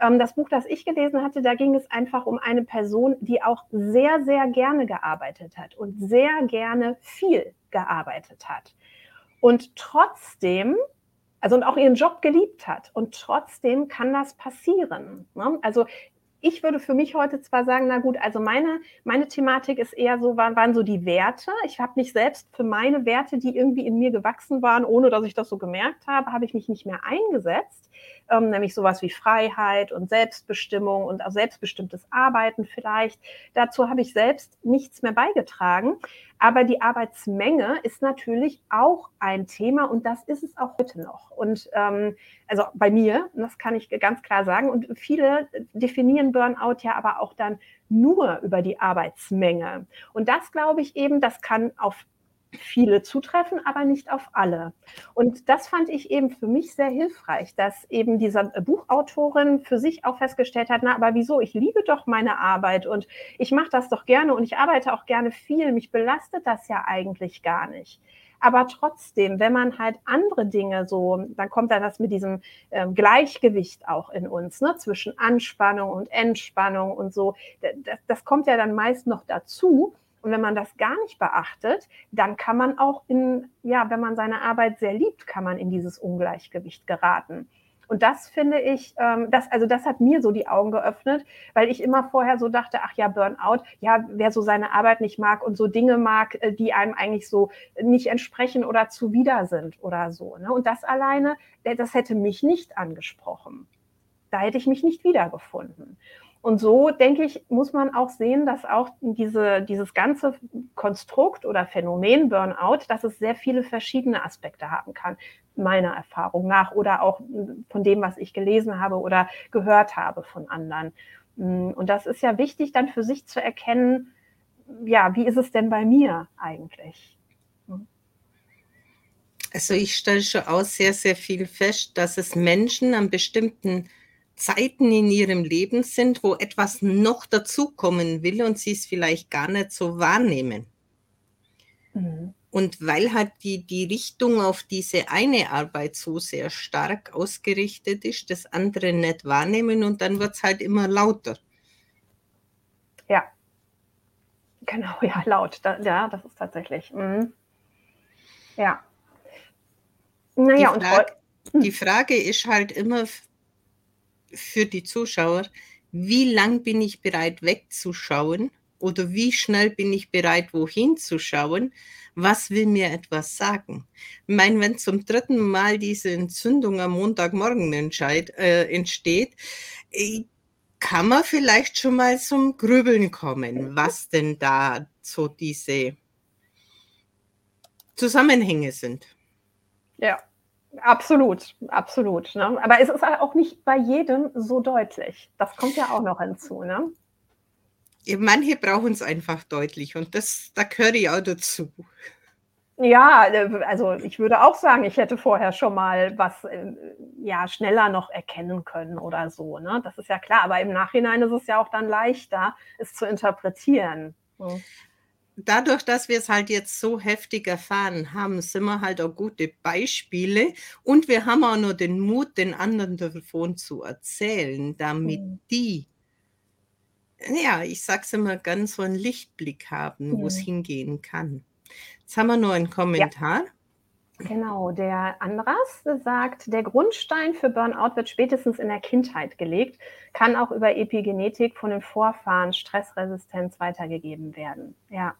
ähm, das Buch, das ich gelesen hatte, da ging es einfach um eine Person, die auch sehr, sehr gerne gearbeitet hat und sehr gerne viel gearbeitet hat. Und trotzdem also und auch ihren Job geliebt hat. Und trotzdem kann das passieren. Ne? Also ich würde für mich heute zwar sagen, na gut, also meine, meine Thematik ist eher so, waren, waren so die Werte. Ich habe mich selbst für meine Werte, die irgendwie in mir gewachsen waren, ohne dass ich das so gemerkt habe, habe ich mich nicht mehr eingesetzt. Ähm, nämlich sowas wie Freiheit und Selbstbestimmung und auch selbstbestimmtes Arbeiten vielleicht. Dazu habe ich selbst nichts mehr beigetragen. Aber die Arbeitsmenge ist natürlich auch ein Thema und das ist es auch heute noch. Und ähm, also bei mir, das kann ich ganz klar sagen, und viele definieren Burnout ja aber auch dann nur über die Arbeitsmenge. Und das glaube ich eben, das kann auf viele zutreffen, aber nicht auf alle. Und das fand ich eben für mich sehr hilfreich, dass eben diese Buchautorin für sich auch festgestellt hat, na, aber wieso? Ich liebe doch meine Arbeit und ich mache das doch gerne und ich arbeite auch gerne viel. Mich belastet das ja eigentlich gar nicht. Aber trotzdem, wenn man halt andere Dinge so, dann kommt dann das mit diesem ähm, Gleichgewicht auch in uns, ne, zwischen Anspannung und Entspannung und so. Das, das kommt ja dann meist noch dazu. Und wenn man das gar nicht beachtet, dann kann man auch in, ja, wenn man seine Arbeit sehr liebt, kann man in dieses Ungleichgewicht geraten. Und das finde ich, ähm, das, also das hat mir so die Augen geöffnet, weil ich immer vorher so dachte, ach ja, Burnout, ja, wer so seine Arbeit nicht mag und so Dinge mag, äh, die einem eigentlich so nicht entsprechen oder zuwider sind oder so. Ne? Und das alleine, das hätte mich nicht angesprochen. Da hätte ich mich nicht wiedergefunden. Und so, denke ich, muss man auch sehen, dass auch diese, dieses ganze Konstrukt oder Phänomen Burnout, dass es sehr viele verschiedene Aspekte haben kann, meiner Erfahrung nach oder auch von dem, was ich gelesen habe oder gehört habe von anderen. Und das ist ja wichtig, dann für sich zu erkennen, ja, wie ist es denn bei mir eigentlich? Also ich stelle schon auch sehr, sehr viel fest, dass es Menschen an bestimmten Zeiten in ihrem Leben sind, wo etwas noch dazukommen will und sie es vielleicht gar nicht so wahrnehmen. Mhm. Und weil halt die, die Richtung auf diese eine Arbeit so sehr stark ausgerichtet ist, das andere nicht wahrnehmen und dann wird es halt immer lauter. Ja, genau, ja, laut. Da, ja, das ist tatsächlich. Mhm. Ja. Naja, die Frage, und die Frage ist halt immer für die Zuschauer, wie lang bin ich bereit wegzuschauen oder wie schnell bin ich bereit wohin zu schauen? Was will mir etwas sagen? Ich meine, wenn zum dritten Mal diese Entzündung am Montagmorgen äh, entsteht, äh, kann man vielleicht schon mal zum Grübeln kommen, was denn da so diese Zusammenhänge sind. Ja. Absolut, absolut. Ne? Aber es ist auch nicht bei jedem so deutlich. Das kommt ja auch noch hinzu. Ne? Manche brauchen es einfach deutlich und das, da gehöre ich auch dazu. Ja, äh, also ich würde auch sagen, ich hätte vorher schon mal was äh, ja schneller noch erkennen können oder so. Ne? Das ist ja klar, aber im Nachhinein ist es ja auch dann leichter, es zu interpretieren. Dadurch, dass wir es halt jetzt so heftig erfahren haben, sind wir halt auch gute Beispiele und wir haben auch nur den Mut, den anderen davon zu erzählen, damit mhm. die, ja, ich sag's immer ganz so einen Lichtblick haben, mhm. wo es hingehen kann. Jetzt haben wir nur einen Kommentar. Ja. Genau, der Andras sagt, der Grundstein für Burnout wird spätestens in der Kindheit gelegt, kann auch über Epigenetik von den Vorfahren Stressresistenz weitergegeben werden. Ja,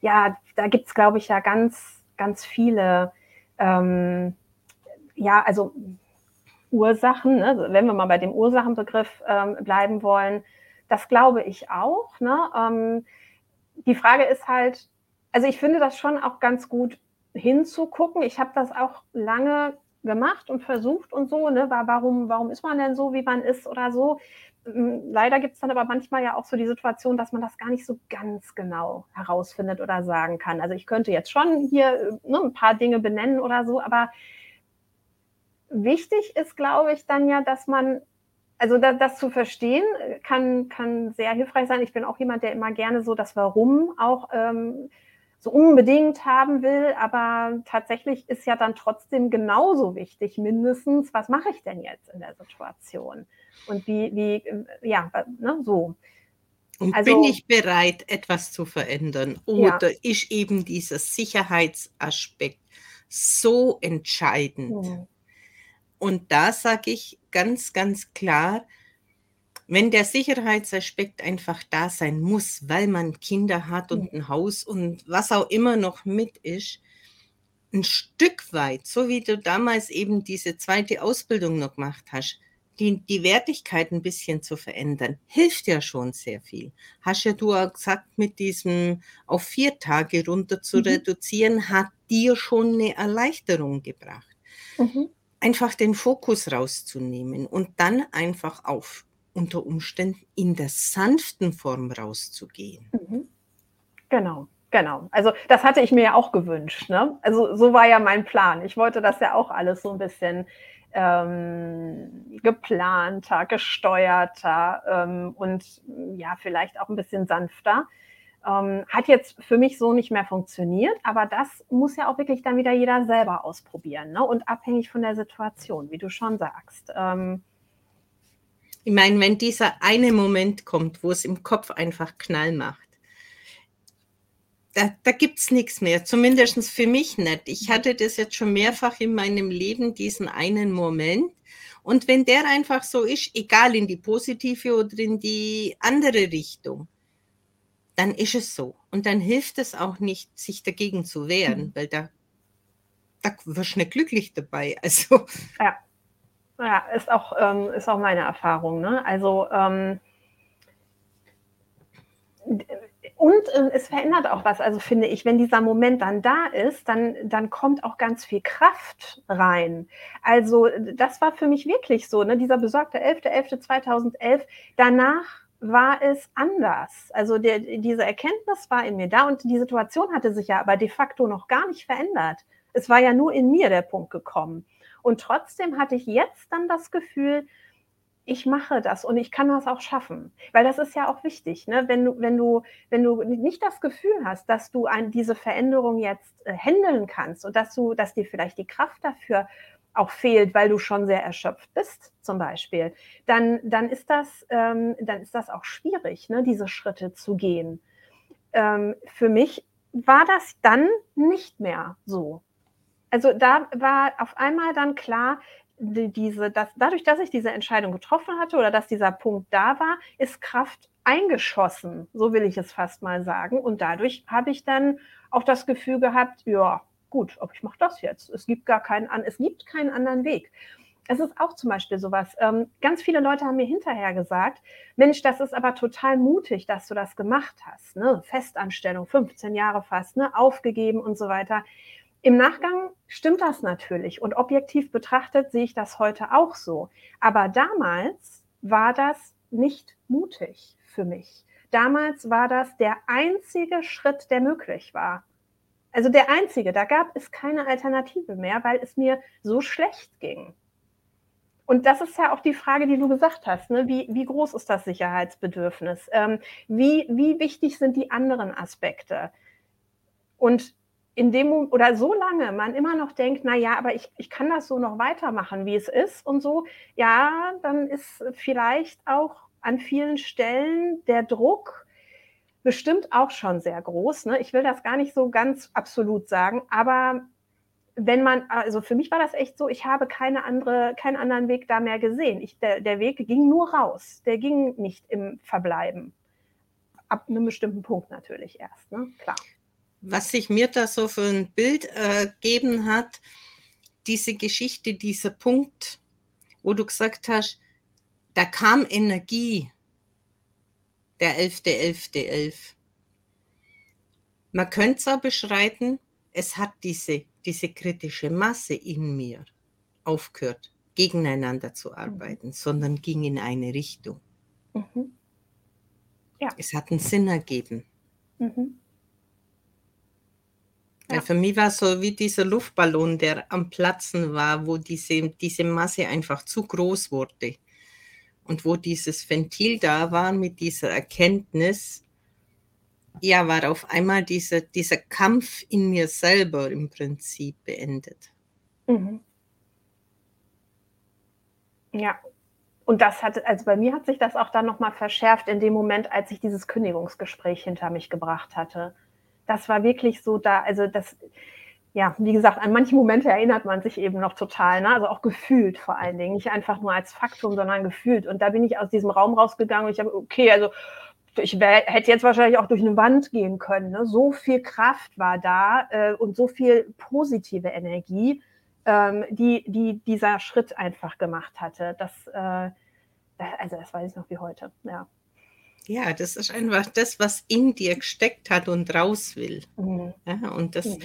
ja da gibt es, glaube ich, ja ganz, ganz viele, ähm, ja, also Ursachen, ne? wenn wir mal bei dem Ursachenbegriff ähm, bleiben wollen, das glaube ich auch. Ne? Ähm, die Frage ist halt, also ich finde das schon auch ganz gut hinzugucken. Ich habe das auch lange gemacht und versucht und so, ne, war, warum, warum ist man denn so, wie man ist oder so. Leider gibt es dann aber manchmal ja auch so die Situation, dass man das gar nicht so ganz genau herausfindet oder sagen kann. Also ich könnte jetzt schon hier ne, ein paar Dinge benennen oder so, aber wichtig ist, glaube ich, dann ja, dass man, also da, das zu verstehen, kann, kann sehr hilfreich sein. Ich bin auch jemand, der immer gerne so das Warum auch ähm, so unbedingt haben will, aber tatsächlich ist ja dann trotzdem genauso wichtig, mindestens, was mache ich denn jetzt in der Situation? Und wie, wie ja, ne, so. Und also, bin ich bereit, etwas zu verändern? Oder ja. ist eben dieser Sicherheitsaspekt so entscheidend? Mhm. Und da sage ich ganz, ganz klar, wenn der Sicherheitsaspekt einfach da sein muss, weil man Kinder hat und ein Haus und was auch immer noch mit ist, ein Stück weit, so wie du damals eben diese zweite Ausbildung noch gemacht hast, die, die Wertigkeit ein bisschen zu verändern, hilft ja schon sehr viel. Hast ja du auch gesagt, mit diesem auf vier Tage runter zu mhm. reduzieren, hat dir schon eine Erleichterung gebracht. Mhm. Einfach den Fokus rauszunehmen und dann einfach auf unter Umständen in der sanften Form rauszugehen. Mhm. Genau. Genau, also das hatte ich mir ja auch gewünscht. Ne? Also so war ja mein Plan. Ich wollte das ja auch alles so ein bisschen ähm, geplanter, gesteuerter ähm, und ja, vielleicht auch ein bisschen sanfter. Ähm, hat jetzt für mich so nicht mehr funktioniert, aber das muss ja auch wirklich dann wieder jeder selber ausprobieren ne? und abhängig von der Situation, wie du schon sagst. Ähm, ich meine, wenn dieser eine Moment kommt, wo es im Kopf einfach Knall macht, da, da gibt es nichts mehr, zumindest für mich nicht. Ich hatte das jetzt schon mehrfach in meinem Leben, diesen einen Moment. Und wenn der einfach so ist, egal in die positive oder in die andere Richtung, dann ist es so. Und dann hilft es auch nicht, sich dagegen zu wehren, mhm. weil da, da wirst du nicht glücklich dabei. Also. Ja. Ja, ist auch, ähm, ist auch meine Erfahrung. Ne? Also ähm, und äh, es verändert auch was. Also finde ich, wenn dieser Moment dann da ist, dann, dann kommt auch ganz viel Kraft rein. Also das war für mich wirklich so, ne? dieser besorgte 11.11.2011. Danach war es anders. Also der, diese Erkenntnis war in mir da und die Situation hatte sich ja aber de facto noch gar nicht verändert. Es war ja nur in mir der Punkt gekommen. Und trotzdem hatte ich jetzt dann das Gefühl, ich mache das und ich kann das auch schaffen. Weil das ist ja auch wichtig, ne? wenn, du, wenn, du, wenn du nicht das Gefühl hast, dass du an diese Veränderung jetzt äh, handeln kannst und dass, du, dass dir vielleicht die Kraft dafür auch fehlt, weil du schon sehr erschöpft bist, zum Beispiel, dann, dann, ist, das, ähm, dann ist das auch schwierig, ne? diese Schritte zu gehen. Ähm, für mich war das dann nicht mehr so. Also da war auf einmal dann klar, diese, dass, dadurch, dass ich diese Entscheidung getroffen hatte oder dass dieser Punkt da war, ist Kraft eingeschossen, so will ich es fast mal sagen. Und dadurch habe ich dann auch das Gefühl gehabt, ja, gut, aber ich mache das jetzt. Es gibt gar keinen, es gibt keinen anderen Weg. Es ist auch zum Beispiel sowas. Ähm, ganz viele Leute haben mir hinterher gesagt, Mensch, das ist aber total mutig, dass du das gemacht hast. Ne? Festanstellung, 15 Jahre fast, ne? aufgegeben und so weiter. Im Nachgang stimmt das natürlich und objektiv betrachtet sehe ich das heute auch so. Aber damals war das nicht mutig für mich. Damals war das der einzige Schritt, der möglich war. Also der einzige, da gab es keine Alternative mehr, weil es mir so schlecht ging. Und das ist ja auch die Frage, die du gesagt hast. Ne? Wie, wie groß ist das Sicherheitsbedürfnis? Ähm, wie, wie wichtig sind die anderen Aspekte? Und in dem oder so lange man immer noch denkt, na ja, aber ich, ich kann das so noch weitermachen, wie es ist und so, ja, dann ist vielleicht auch an vielen Stellen der Druck bestimmt auch schon sehr groß. Ne? Ich will das gar nicht so ganz absolut sagen, aber wenn man, also für mich war das echt so, ich habe keine andere, keinen anderen Weg da mehr gesehen. Ich, der, der Weg ging nur raus, der ging nicht im Verbleiben. Ab einem bestimmten Punkt natürlich erst, ne? klar was sich mir da so für ein Bild äh, hat, diese Geschichte, dieser Punkt, wo du gesagt hast, da kam Energie, der 11.11.11. .11. Man könnte es auch beschreiten, es hat diese, diese kritische Masse in mir aufgehört, gegeneinander zu arbeiten, mhm. sondern ging in eine Richtung. Mhm. Ja. Es hat einen Sinn ergeben. Mhm. Ja. Für mich war es so wie dieser Luftballon, der am Platzen war, wo diese, diese Masse einfach zu groß wurde. Und wo dieses Ventil da war mit dieser Erkenntnis, ja, war auf einmal dieser, dieser Kampf in mir selber im Prinzip beendet. Mhm. Ja, und das hat, also bei mir hat sich das auch dann nochmal verschärft in dem Moment, als ich dieses Kündigungsgespräch hinter mich gebracht hatte das war wirklich so da, also das, ja, wie gesagt, an manche Momente erinnert man sich eben noch total, ne? also auch gefühlt vor allen Dingen, nicht einfach nur als Faktum, sondern gefühlt. Und da bin ich aus diesem Raum rausgegangen und ich habe, okay, also ich wär, hätte jetzt wahrscheinlich auch durch eine Wand gehen können. Ne? So viel Kraft war da äh, und so viel positive Energie, ähm, die, die dieser Schritt einfach gemacht hatte. Das, äh, also das weiß ich noch wie heute, ja. Ja, das ist einfach das, was in dir gesteckt hat und raus will. Mhm. Ja, und das, mhm.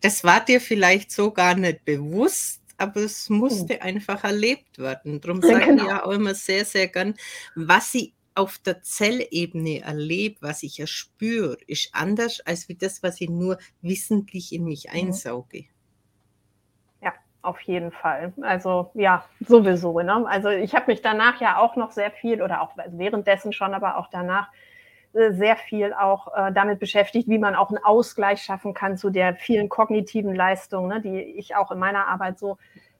das war dir vielleicht so gar nicht bewusst, aber es musste mhm. einfach erlebt werden. Darum sage genau. ich ja auch immer sehr, sehr gern, was ich auf der Zellebene erlebe, was ich erspüre, ist anders als wie das, was ich nur wissentlich in mich mhm. einsauge auf jeden Fall. Also ja, sowieso. Ne? Also ich habe mich danach ja auch noch sehr viel oder auch währenddessen schon, aber auch danach äh, sehr viel auch äh, damit beschäftigt, wie man auch einen Ausgleich schaffen kann zu der vielen kognitiven Leistung, ne, die ich auch in meiner Arbeit so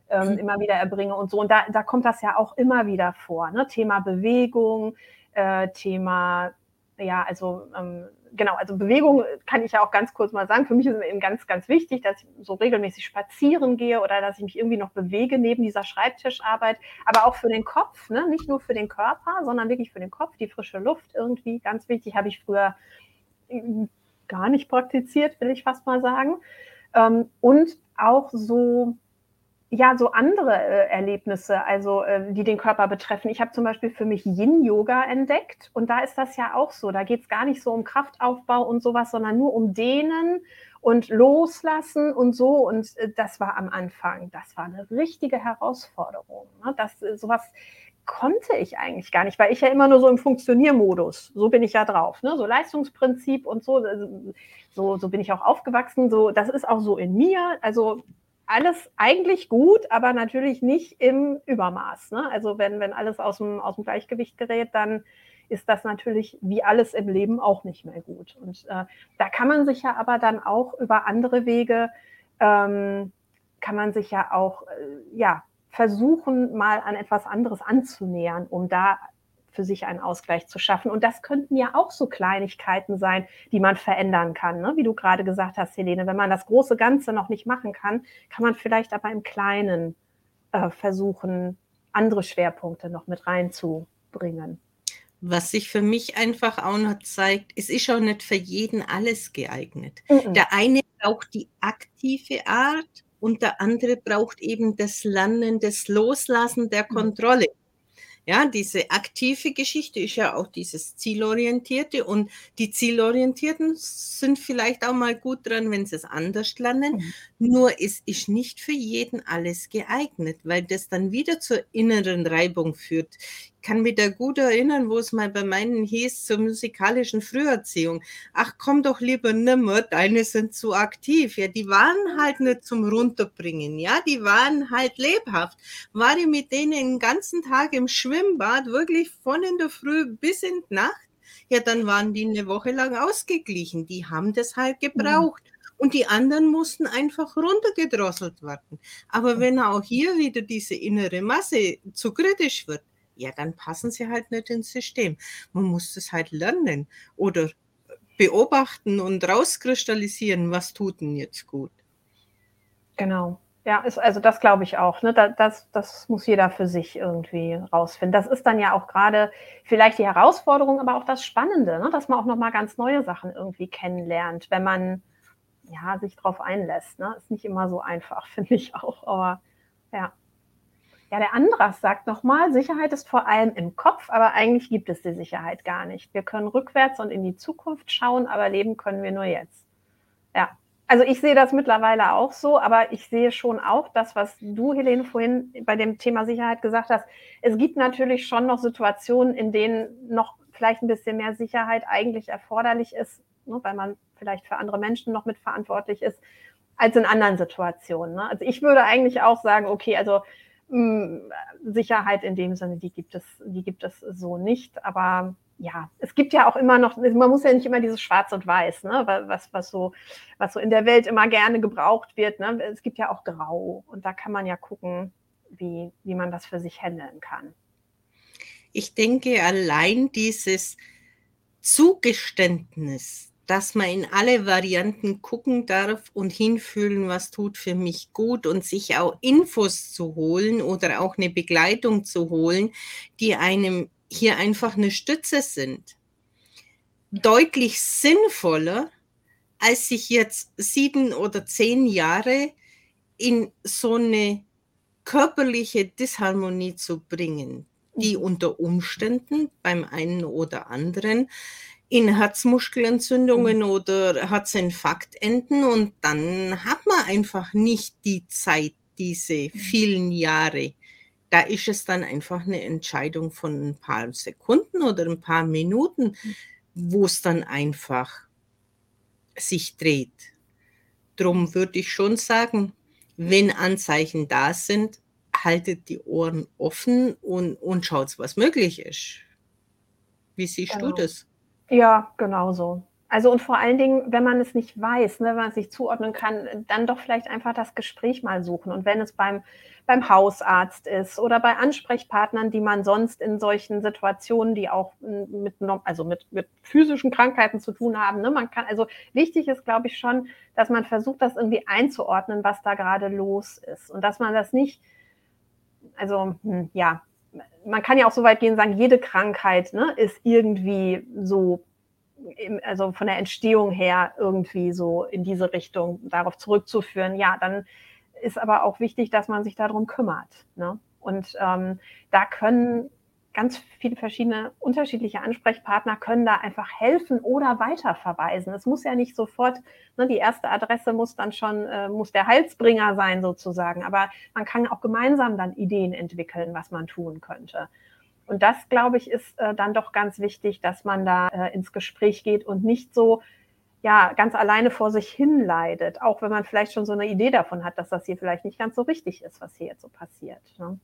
ähm, mhm. immer wieder erbringe und so. Und da, da kommt das ja auch immer wieder vor. Ne? Thema Bewegung, äh, Thema, ja, also ähm, genau, also Bewegung kann ich ja auch ganz kurz mal sagen. Für mich ist es eben ganz, ganz wichtig, dass ich so regelmäßig spazieren gehe oder dass ich mich irgendwie noch bewege neben dieser Schreibtischarbeit, aber auch für den Kopf, ne? nicht nur für den Körper, sondern wirklich für den Kopf, die frische Luft irgendwie ganz wichtig, habe ich früher hm, gar nicht praktiziert, will ich fast mal sagen. Ähm, und auch so ja, so andere äh, Erlebnisse, also äh, die den Körper betreffen. Ich habe zum Beispiel für mich Yin-Yoga entdeckt und da ist das ja auch so. Da geht es gar nicht so um Kraftaufbau und sowas, sondern nur um Dehnen und Loslassen und so. Und äh, das war am Anfang, das war eine richtige Herausforderung. Ne? Das, äh, sowas konnte ich eigentlich gar nicht, weil ich ja immer nur so im Funktioniermodus, so bin ich ja drauf, ne? so Leistungsprinzip und so, äh, so, so bin ich auch aufgewachsen, so, das ist auch so in mir, also alles eigentlich gut, aber natürlich nicht im Übermaß. Ne? Also wenn, wenn alles aus dem, aus dem Gleichgewicht gerät, dann ist das natürlich wie alles im Leben auch nicht mehr gut. Und äh, da kann man sich ja aber dann auch über andere Wege, ähm, kann man sich ja auch, äh, ja, versuchen, mal an etwas anderes anzunähern, um da für sich einen Ausgleich zu schaffen. Und das könnten ja auch so Kleinigkeiten sein, die man verändern kann. Ne? Wie du gerade gesagt hast, Helene, wenn man das große Ganze noch nicht machen kann, kann man vielleicht aber im Kleinen äh, versuchen, andere Schwerpunkte noch mit reinzubringen. Was sich für mich einfach auch noch zeigt, es ist auch nicht für jeden alles geeignet. Mhm. Der eine braucht die aktive Art und der andere braucht eben das Lernen, das Loslassen der mhm. Ja, diese aktive Geschichte ist ja auch dieses Zielorientierte und die Zielorientierten sind vielleicht auch mal gut dran, wenn sie es anders lernen. Mhm. Nur es ist nicht für jeden alles geeignet, weil das dann wieder zur inneren Reibung führt kann mich da gut erinnern, wo es mal bei meinen hieß zur musikalischen Früherziehung. Ach, komm doch lieber nimmer, deine sind zu aktiv. Ja, die waren halt nicht zum Runterbringen. Ja, die waren halt lebhaft. War ich mit denen den ganzen Tag im Schwimmbad, wirklich von in der Früh bis in die Nacht, ja, dann waren die eine Woche lang ausgeglichen. Die haben das halt mhm. gebraucht. Mhm. Und die anderen mussten einfach runtergedrosselt werden. Aber wenn auch hier wieder diese innere Masse zu kritisch wird, ja, dann passen sie halt nicht ins System. Man muss das halt lernen oder beobachten und rauskristallisieren, was tut denn jetzt gut. Genau. Ja, ist, also das glaube ich auch. Ne? Das, das muss jeder für sich irgendwie rausfinden. Das ist dann ja auch gerade vielleicht die Herausforderung, aber auch das Spannende, ne? dass man auch nochmal ganz neue Sachen irgendwie kennenlernt, wenn man ja, sich darauf einlässt. Ne? Ist nicht immer so einfach, finde ich auch. Aber ja. Ja, der Andras sagt nochmal, Sicherheit ist vor allem im Kopf, aber eigentlich gibt es die Sicherheit gar nicht. Wir können rückwärts und in die Zukunft schauen, aber leben können wir nur jetzt. Ja, also ich sehe das mittlerweile auch so, aber ich sehe schon auch das, was du, Helene, vorhin bei dem Thema Sicherheit gesagt hast. Es gibt natürlich schon noch Situationen, in denen noch vielleicht ein bisschen mehr Sicherheit eigentlich erforderlich ist, ne, weil man vielleicht für andere Menschen noch mitverantwortlich ist, als in anderen Situationen. Ne? Also ich würde eigentlich auch sagen, okay, also Sicherheit in dem Sinne, die gibt es, die gibt es so nicht. Aber ja, es gibt ja auch immer noch, man muss ja nicht immer dieses Schwarz und Weiß, ne, was, was, so, was so in der Welt immer gerne gebraucht wird. Ne? Es gibt ja auch Grau und da kann man ja gucken, wie, wie man das für sich handeln kann. Ich denke, allein dieses Zugeständnis, dass man in alle Varianten gucken darf und hinfühlen, was tut für mich gut und sich auch Infos zu holen oder auch eine Begleitung zu holen, die einem hier einfach eine Stütze sind. Deutlich sinnvoller, als sich jetzt sieben oder zehn Jahre in so eine körperliche Disharmonie zu bringen, die mhm. unter Umständen beim einen oder anderen in Herzmuskelentzündungen mhm. oder Herzinfarkt enden und dann hat man einfach nicht die Zeit, diese mhm. vielen Jahre. Da ist es dann einfach eine Entscheidung von ein paar Sekunden oder ein paar Minuten, mhm. wo es dann einfach sich dreht. Drum würde ich schon sagen, wenn Anzeichen da sind, haltet die Ohren offen und, und schaut, was möglich ist. Wie siehst genau. du das? Ja, genau so. Also und vor allen Dingen, wenn man es nicht weiß, ne, wenn man es nicht zuordnen kann, dann doch vielleicht einfach das Gespräch mal suchen. Und wenn es beim, beim Hausarzt ist oder bei Ansprechpartnern, die man sonst in solchen Situationen, die auch mit, also mit, mit physischen Krankheiten zu tun haben, ne, man kann, also wichtig ist, glaube ich, schon, dass man versucht, das irgendwie einzuordnen, was da gerade los ist. Und dass man das nicht, also hm, ja, man kann ja auch so weit gehen, sagen, jede Krankheit ne, ist irgendwie so, also von der Entstehung her irgendwie so in diese Richtung darauf zurückzuführen. Ja, dann ist aber auch wichtig, dass man sich darum kümmert. Ne? Und ähm, da können ganz viele verschiedene unterschiedliche Ansprechpartner können da einfach helfen oder weiterverweisen. Es muss ja nicht sofort, ne, die erste Adresse muss dann schon, äh, muss der Heilsbringer sein sozusagen, aber man kann auch gemeinsam dann Ideen entwickeln, was man tun könnte. Und das, glaube ich, ist äh, dann doch ganz wichtig, dass man da äh, ins Gespräch geht und nicht so ja, ganz alleine vor sich hin leidet, auch wenn man vielleicht schon so eine Idee davon hat, dass das hier vielleicht nicht ganz so richtig ist, was hier jetzt so passiert. Ne?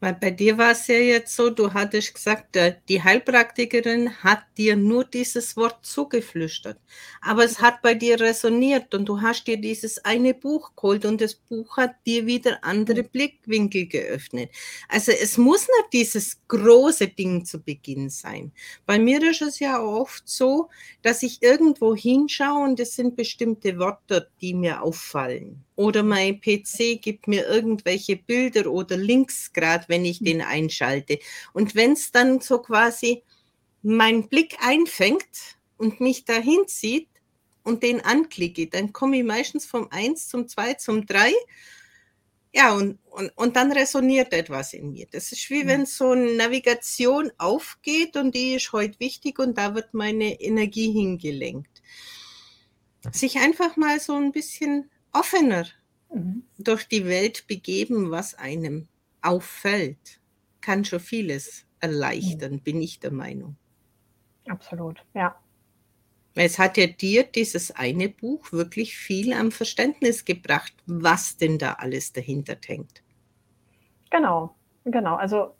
Weil bei dir war es ja jetzt so, du hattest gesagt, die Heilpraktikerin hat dir nur dieses Wort zugeflüstert. Aber es hat bei dir resoniert und du hast dir dieses eine Buch geholt und das Buch hat dir wieder andere. Blickwinkel geöffnet. Also es muss nicht dieses große Ding zu Beginn sein. Bei mir ist es ja oft so, dass ich irgendwo hinschaue und es sind bestimmte Worte, die mir auffallen oder mein PC gibt mir irgendwelche Bilder oder Links gerade, wenn ich den einschalte. Und wenn es dann so quasi mein Blick einfängt und mich dahin zieht und den anklicke, dann komme ich meistens vom 1 zum 2 zum 3. Ja, und, und, und dann resoniert etwas in mir. Das ist wie wenn so eine Navigation aufgeht und die ist heute wichtig und da wird meine Energie hingelenkt. Sich einfach mal so ein bisschen offener mhm. durch die Welt begeben, was einem auffällt, kann schon vieles erleichtern, mhm. bin ich der Meinung. Absolut, ja. Es hat ja dir dieses eine Buch wirklich viel am Verständnis gebracht, was denn da alles dahinter hängt. Genau, genau. Also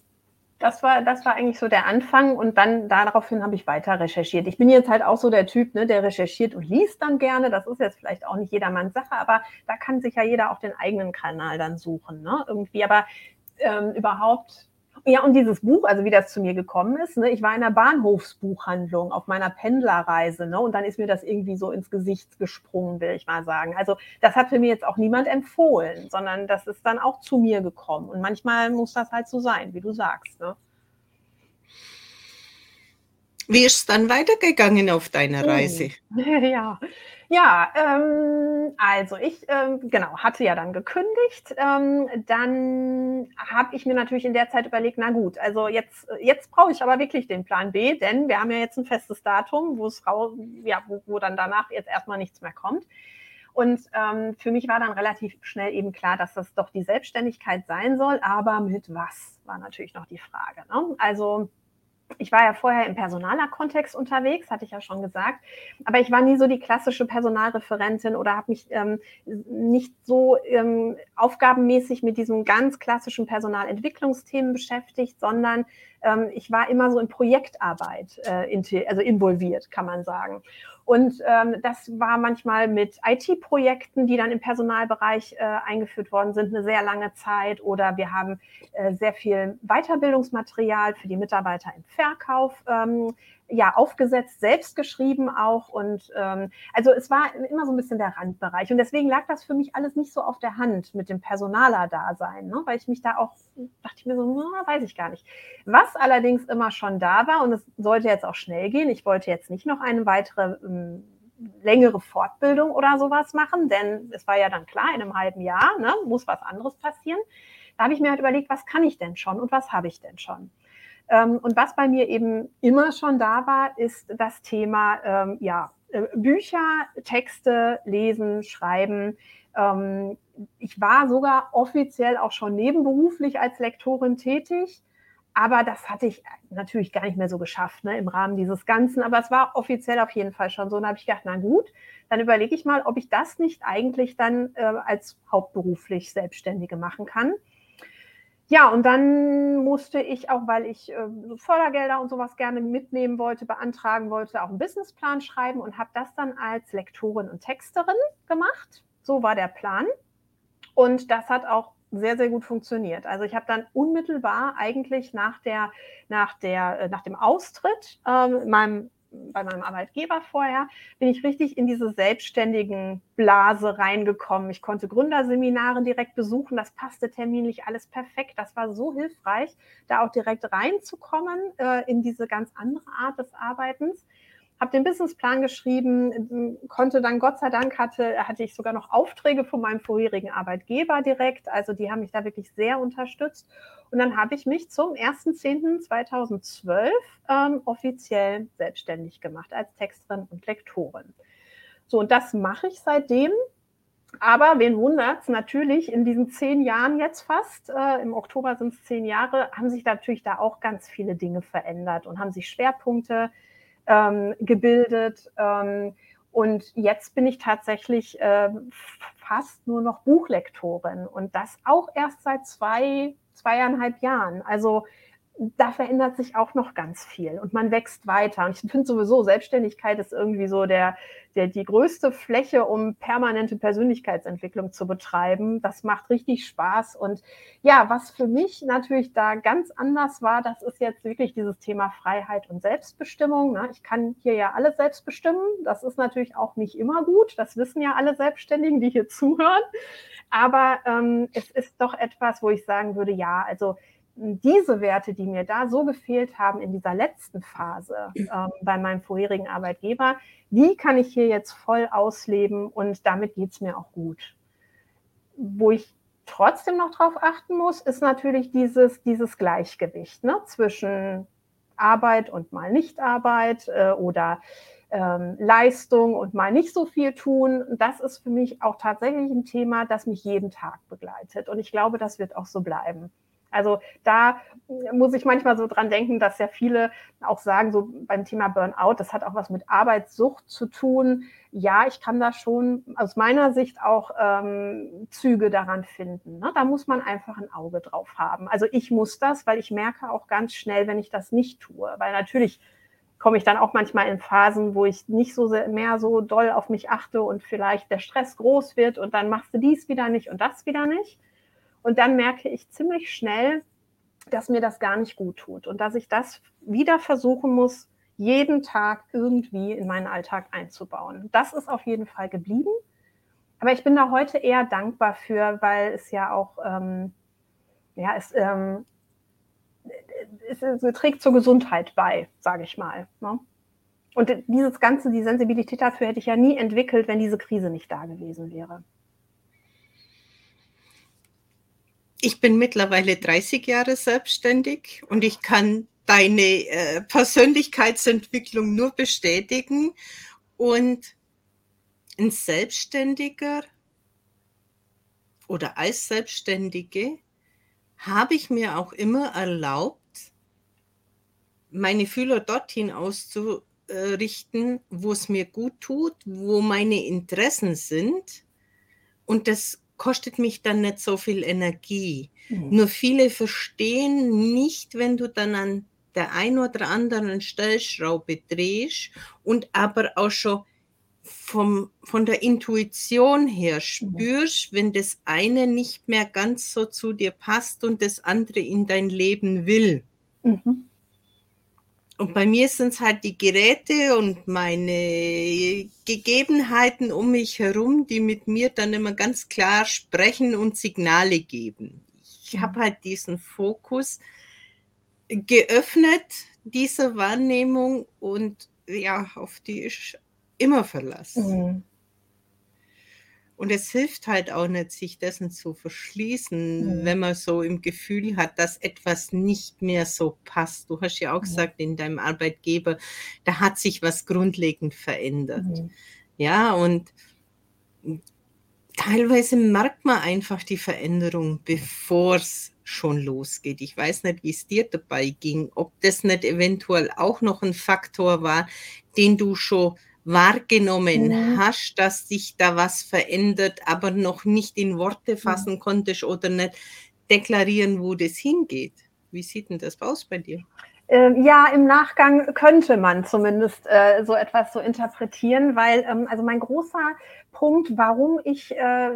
das war, das war eigentlich so der Anfang und dann daraufhin habe ich weiter recherchiert. Ich bin jetzt halt auch so der Typ, ne, der recherchiert und liest dann gerne. Das ist jetzt vielleicht auch nicht jedermanns Sache, aber da kann sich ja jeder auch den eigenen Kanal dann suchen, ne, irgendwie. Aber ähm, überhaupt ja, und dieses Buch, also wie das zu mir gekommen ist, ne, ich war in einer Bahnhofsbuchhandlung auf meiner Pendlerreise, ne, und dann ist mir das irgendwie so ins Gesicht gesprungen, will ich mal sagen. Also das hat für mir jetzt auch niemand empfohlen, sondern das ist dann auch zu mir gekommen. Und manchmal muss das halt so sein, wie du sagst. Ne? Wie ist es dann weitergegangen auf deiner hm. Reise? Ja, ja ähm, also ich ähm, genau hatte ja dann gekündigt. Ähm, dann habe ich mir natürlich in der Zeit überlegt, na gut, also jetzt jetzt brauche ich aber wirklich den Plan B, denn wir haben ja jetzt ein festes Datum, wo es ja wo, wo dann danach jetzt erstmal nichts mehr kommt. Und ähm, für mich war dann relativ schnell eben klar, dass das doch die Selbstständigkeit sein soll, aber mit was war natürlich noch die Frage. Ne? Also ich war ja vorher im Personaler-Kontext unterwegs, hatte ich ja schon gesagt, aber ich war nie so die klassische Personalreferentin oder habe mich ähm, nicht so ähm, aufgabenmäßig mit diesem ganz klassischen Personalentwicklungsthemen beschäftigt, sondern ähm, ich war immer so in Projektarbeit äh, also involviert, kann man sagen. Und ähm, das war manchmal mit IT-Projekten, die dann im Personalbereich äh, eingeführt worden sind, eine sehr lange Zeit. Oder wir haben äh, sehr viel Weiterbildungsmaterial für die Mitarbeiter im Verkauf ähm, ja, aufgesetzt, selbst geschrieben auch. Und ähm, also es war immer so ein bisschen der Randbereich. Und deswegen lag das für mich alles nicht so auf der Hand mit dem Personaler-Dasein, ne? weil ich mich da auch, dachte ich mir so, na, weiß ich gar nicht. Was allerdings immer schon da war, und es sollte jetzt auch schnell gehen, ich wollte jetzt nicht noch eine weitere ähm, längere Fortbildung oder sowas machen, denn es war ja dann klar, in einem halben Jahr ne, muss was anderes passieren. Da habe ich mir halt überlegt, was kann ich denn schon und was habe ich denn schon? Ähm, und was bei mir eben immer schon da war, ist das Thema, ähm, ja, äh, Bücher, Texte, lesen, schreiben. Ähm, ich war sogar offiziell auch schon nebenberuflich als Lektorin tätig. Aber das hatte ich natürlich gar nicht mehr so geschafft ne, im Rahmen dieses Ganzen. Aber es war offiziell auf jeden Fall schon so. Und da habe ich gedacht, na gut, dann überlege ich mal, ob ich das nicht eigentlich dann äh, als hauptberuflich Selbstständige machen kann. Ja, und dann musste ich auch, weil ich äh, Fördergelder und sowas gerne mitnehmen wollte, beantragen wollte, auch einen Businessplan schreiben und habe das dann als Lektorin und Texterin gemacht. So war der Plan. Und das hat auch sehr, sehr gut funktioniert. Also ich habe dann unmittelbar eigentlich nach, der, nach, der, äh, nach dem Austritt äh, meinem bei meinem Arbeitgeber vorher, bin ich richtig in diese selbstständigen Blase reingekommen. Ich konnte Gründerseminare direkt besuchen. Das passte terminlich alles perfekt. Das war so hilfreich, da auch direkt reinzukommen äh, in diese ganz andere Art des Arbeitens. Habe den Businessplan geschrieben, konnte dann Gott sei Dank hatte, hatte ich sogar noch Aufträge von meinem vorherigen Arbeitgeber direkt. Also die haben mich da wirklich sehr unterstützt. Und dann habe ich mich zum 1.10.2012 ähm, offiziell selbstständig gemacht als Texterin und Lektorin. So, und das mache ich seitdem. Aber wen wundert es natürlich, in diesen zehn Jahren jetzt fast, äh, im Oktober sind es zehn Jahre, haben sich natürlich da auch ganz viele Dinge verändert und haben sich Schwerpunkte ähm, gebildet. Ähm, und jetzt bin ich tatsächlich äh, fast nur noch Buchlektorin und das auch erst seit zwei, zweieinhalb Jahren. Also da verändert sich auch noch ganz viel und man wächst weiter. Und ich finde sowieso, Selbstständigkeit ist irgendwie so der, der, die größte Fläche, um permanente Persönlichkeitsentwicklung zu betreiben. Das macht richtig Spaß. Und ja, was für mich natürlich da ganz anders war, das ist jetzt wirklich dieses Thema Freiheit und Selbstbestimmung. Ne? Ich kann hier ja alles selbst bestimmen. Das ist natürlich auch nicht immer gut. Das wissen ja alle Selbstständigen, die hier zuhören. Aber ähm, es ist doch etwas, wo ich sagen würde, ja, also diese Werte, die mir da so gefehlt haben in dieser letzten Phase ähm, bei meinem vorherigen Arbeitgeber, die kann ich hier jetzt voll ausleben und damit geht es mir auch gut. Wo ich trotzdem noch drauf achten muss, ist natürlich dieses, dieses Gleichgewicht ne, zwischen Arbeit und mal Nichtarbeit äh, oder ähm, Leistung und mal nicht so viel tun. Das ist für mich auch tatsächlich ein Thema, das mich jeden Tag begleitet. Und ich glaube, das wird auch so bleiben. Also da muss ich manchmal so dran denken, dass ja viele auch sagen, so beim Thema Burnout, das hat auch was mit Arbeitssucht zu tun. Ja, ich kann da schon aus meiner Sicht auch ähm, Züge daran finden. Ne? Da muss man einfach ein Auge drauf haben. Also ich muss das, weil ich merke auch ganz schnell, wenn ich das nicht tue. Weil natürlich komme ich dann auch manchmal in Phasen, wo ich nicht so sehr, mehr so doll auf mich achte und vielleicht der Stress groß wird und dann machst du dies wieder nicht und das wieder nicht. Und dann merke ich ziemlich schnell, dass mir das gar nicht gut tut und dass ich das wieder versuchen muss, jeden Tag irgendwie in meinen Alltag einzubauen. Das ist auf jeden Fall geblieben. Aber ich bin da heute eher dankbar für, weil es ja auch, ähm, ja, es, ähm, es, es, trägt zur Gesundheit bei, sage ich mal. Ne? Und dieses Ganze, die Sensibilität dafür hätte ich ja nie entwickelt, wenn diese Krise nicht da gewesen wäre. Ich bin mittlerweile 30 Jahre selbstständig und ich kann deine äh, Persönlichkeitsentwicklung nur bestätigen. Und ein Selbstständiger oder als Selbstständige habe ich mir auch immer erlaubt, meine Fühler dorthin auszurichten, wo es mir gut tut, wo meine Interessen sind. Und das kostet mich dann nicht so viel Energie. Mhm. Nur viele verstehen nicht, wenn du dann an der ein oder anderen Stellschraube drehst und aber auch schon vom, von der Intuition her mhm. spürst, wenn das eine nicht mehr ganz so zu dir passt und das andere in dein Leben will. Mhm. Und bei mir sind es halt die Geräte und meine Gegebenheiten um mich herum, die mit mir dann immer ganz klar sprechen und Signale geben. Ich mhm. habe halt diesen Fokus geöffnet, diese Wahrnehmung und ja, auf die ich immer verlassen. Mhm. Und es hilft halt auch nicht, sich dessen zu verschließen, mhm. wenn man so im Gefühl hat, dass etwas nicht mehr so passt. Du hast ja auch mhm. gesagt, in deinem Arbeitgeber, da hat sich was grundlegend verändert. Mhm. Ja, und teilweise merkt man einfach die Veränderung, bevor es schon losgeht. Ich weiß nicht, wie es dir dabei ging, ob das nicht eventuell auch noch ein Faktor war, den du schon wahrgenommen mhm. hast, dass sich da was verändert, aber noch nicht in Worte fassen mhm. konntest oder nicht deklarieren, wo das hingeht. Wie sieht denn das aus bei dir? Ähm, ja, im Nachgang könnte man zumindest äh, so etwas so interpretieren, weil ähm, also mein großer Punkt, warum ich äh,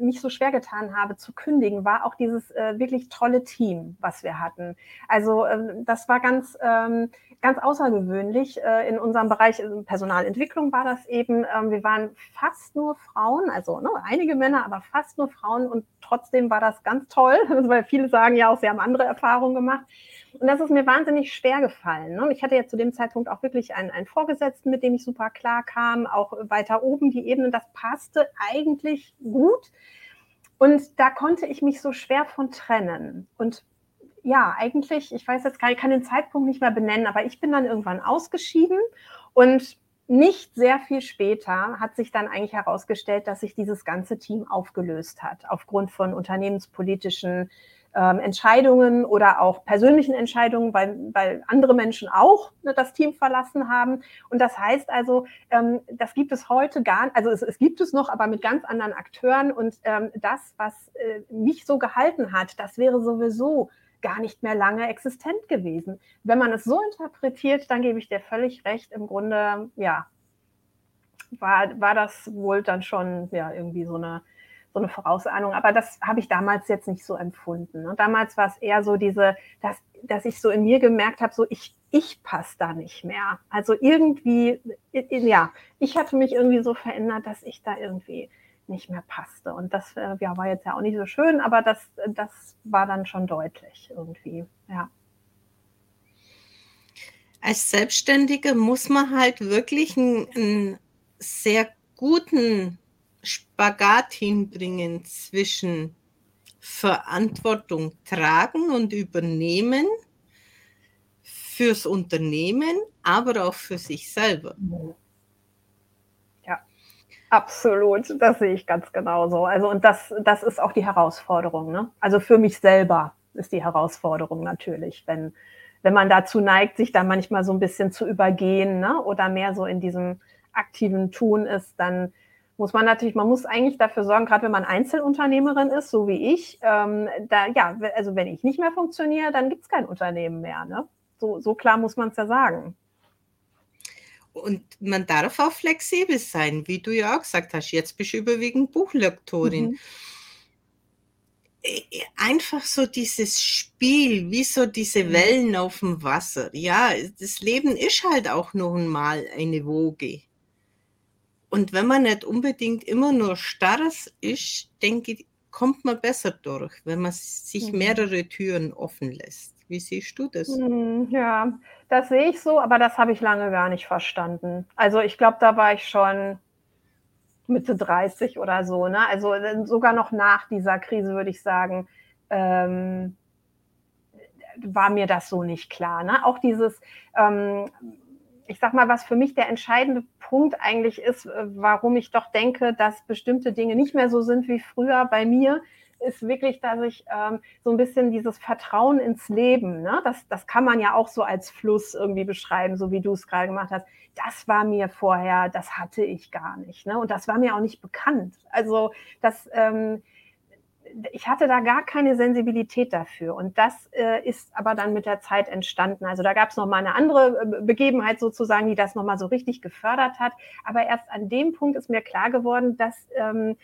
mich so schwer getan habe zu kündigen, war auch dieses äh, wirklich tolle Team, was wir hatten. Also ähm, das war ganz, ähm, ganz außergewöhnlich. Äh, in unserem Bereich Personalentwicklung war das eben, ähm, wir waren fast nur Frauen, also ne, einige Männer, aber fast nur Frauen und trotzdem war das ganz toll, weil viele sagen ja auch, sie haben andere Erfahrungen gemacht. Und das ist mir wahnsinnig schwer gefallen. Ne? Ich hatte ja zu dem Zeitpunkt auch wirklich einen, einen Vorgesetzten, mit dem ich super klar kam, auch weiter oben die Ebene, das passte eigentlich gut. Und da konnte ich mich so schwer von trennen. Und ja, eigentlich, ich weiß jetzt gar nicht, ich kann den Zeitpunkt nicht mehr benennen, aber ich bin dann irgendwann ausgeschieden und nicht sehr viel später hat sich dann eigentlich herausgestellt, dass sich dieses ganze Team aufgelöst hat, aufgrund von unternehmenspolitischen ähm, Entscheidungen oder auch persönlichen Entscheidungen, weil, weil andere Menschen auch ne, das Team verlassen haben. Und das heißt also, ähm, das gibt es heute gar nicht, also es, es, gibt es noch, aber mit ganz anderen Akteuren. Und ähm, das, was äh, mich so gehalten hat, das wäre sowieso gar nicht mehr lange existent gewesen. Wenn man es so interpretiert, dann gebe ich dir völlig recht. Im Grunde, ja, war, war das wohl dann schon ja, irgendwie so eine so eine Vorausahnung. Aber das habe ich damals jetzt nicht so empfunden. Ne? Damals war es eher so diese, dass, dass ich so in mir gemerkt habe, so ich, ich passe da nicht mehr. Also irgendwie, ja, ich hatte mich irgendwie so verändert, dass ich da irgendwie nicht mehr passte. Und das äh, ja, war jetzt ja auch nicht so schön, aber das, das war dann schon deutlich irgendwie, ja. Als Selbstständige muss man halt wirklich einen, einen sehr guten Spagat hinbringen zwischen Verantwortung tragen und übernehmen fürs Unternehmen, aber auch für sich selber. Ja, absolut. Das sehe ich ganz genauso. Also, und das, das ist auch die Herausforderung. Ne? Also für mich selber ist die Herausforderung natürlich, wenn, wenn man dazu neigt, sich da manchmal so ein bisschen zu übergehen ne? oder mehr so in diesem aktiven Tun ist, dann muss man natürlich, man muss eigentlich dafür sorgen, gerade wenn man Einzelunternehmerin ist, so wie ich, ähm, da, ja, also wenn ich nicht mehr funktioniere, dann gibt es kein Unternehmen mehr. Ne? So, so klar muss man es ja sagen. Und man darf auch flexibel sein, wie du ja auch gesagt hast. Jetzt bist du überwiegend Buchlektorin. Mhm. Einfach so dieses Spiel, wie so diese mhm. Wellen auf dem Wasser. Ja, das Leben ist halt auch noch einmal eine Woge. Und wenn man nicht unbedingt immer nur starres ist, denke ich, kommt man besser durch, wenn man sich mhm. mehrere Türen offen lässt. Wie siehst du das? Hm, ja, das sehe ich so, aber das habe ich lange gar nicht verstanden. Also ich glaube, da war ich schon Mitte 30 oder so. Ne? Also äh, sogar noch nach dieser Krise würde ich sagen, ähm, war mir das so nicht klar. Ne? Auch dieses, ähm, ich sag mal, was für mich der entscheidende Punkt eigentlich ist, äh, warum ich doch denke, dass bestimmte Dinge nicht mehr so sind wie früher bei mir, ist wirklich, dass ich ähm, so ein bisschen dieses Vertrauen ins Leben, ne? das, das kann man ja auch so als Fluss irgendwie beschreiben, so wie du es gerade gemacht hast. Das war mir vorher, das hatte ich gar nicht. Ne? Und das war mir auch nicht bekannt. Also das, ähm, ich hatte da gar keine Sensibilität dafür. Und das äh, ist aber dann mit der Zeit entstanden. Also da gab es noch mal eine andere äh, Begebenheit sozusagen, die das noch mal so richtig gefördert hat. Aber erst an dem Punkt ist mir klar geworden, dass ähm,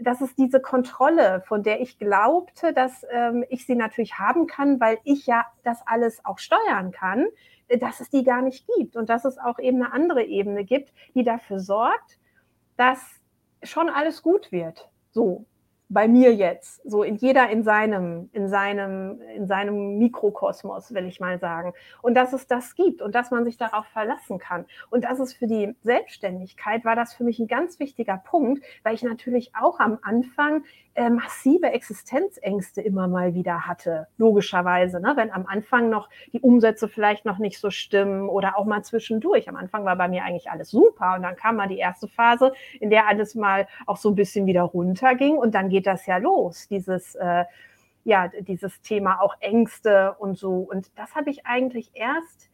dass es diese Kontrolle, von der ich glaubte, dass ähm, ich sie natürlich haben kann, weil ich ja das alles auch steuern kann, äh, dass es die gar nicht gibt und dass es auch eben eine andere Ebene gibt, die dafür sorgt, dass schon alles gut wird. So, bei mir jetzt, so in jeder in seinem, in seinem, in seinem Mikrokosmos, will ich mal sagen. Und dass es das gibt und dass man sich darauf verlassen kann. Und das ist für die Selbstständigkeit, war das für mich ein ganz wichtiger Punkt, weil ich natürlich auch am Anfang äh, massive Existenzängste immer mal wieder hatte, logischerweise. Ne? Wenn am Anfang noch die Umsätze vielleicht noch nicht so stimmen oder auch mal zwischendurch. Am Anfang war bei mir eigentlich alles super und dann kam mal die erste Phase, in der alles mal auch so ein bisschen wieder runterging und dann geht das ja los, dieses äh, ja, dieses Thema auch Ängste und so. Und das habe ich eigentlich erst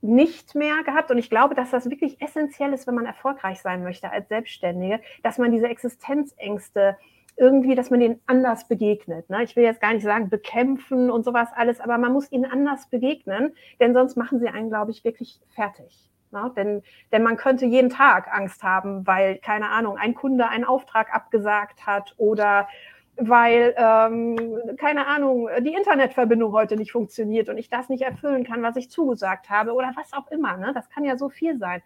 nicht mehr gehabt. Und ich glaube, dass das wirklich essentiell ist, wenn man erfolgreich sein möchte als Selbstständige, dass man diese Existenzängste irgendwie, dass man ihnen anders begegnet. Ne? Ich will jetzt gar nicht sagen, bekämpfen und sowas alles, aber man muss ihnen anders begegnen, denn sonst machen sie einen, glaube ich, wirklich fertig. Ne? Denn, denn man könnte jeden Tag Angst haben, weil, keine Ahnung, ein Kunde einen Auftrag abgesagt hat oder weil, ähm, keine Ahnung, die Internetverbindung heute nicht funktioniert und ich das nicht erfüllen kann, was ich zugesagt habe oder was auch immer. Ne? Das kann ja so viel sein.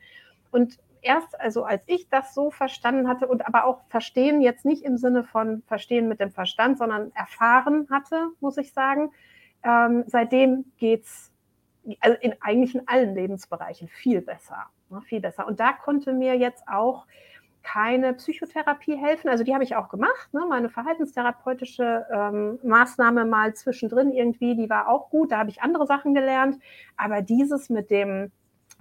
Und erst, also als ich das so verstanden hatte und aber auch verstehen jetzt nicht im Sinne von verstehen mit dem Verstand, sondern erfahren hatte, muss ich sagen, ähm, seitdem geht's also in eigentlich in allen Lebensbereichen viel besser, ne, viel besser. Und da konnte mir jetzt auch keine Psychotherapie helfen. Also die habe ich auch gemacht, ne? meine verhaltenstherapeutische ähm, Maßnahme mal zwischendrin irgendwie, die war auch gut. Da habe ich andere Sachen gelernt. Aber dieses mit dem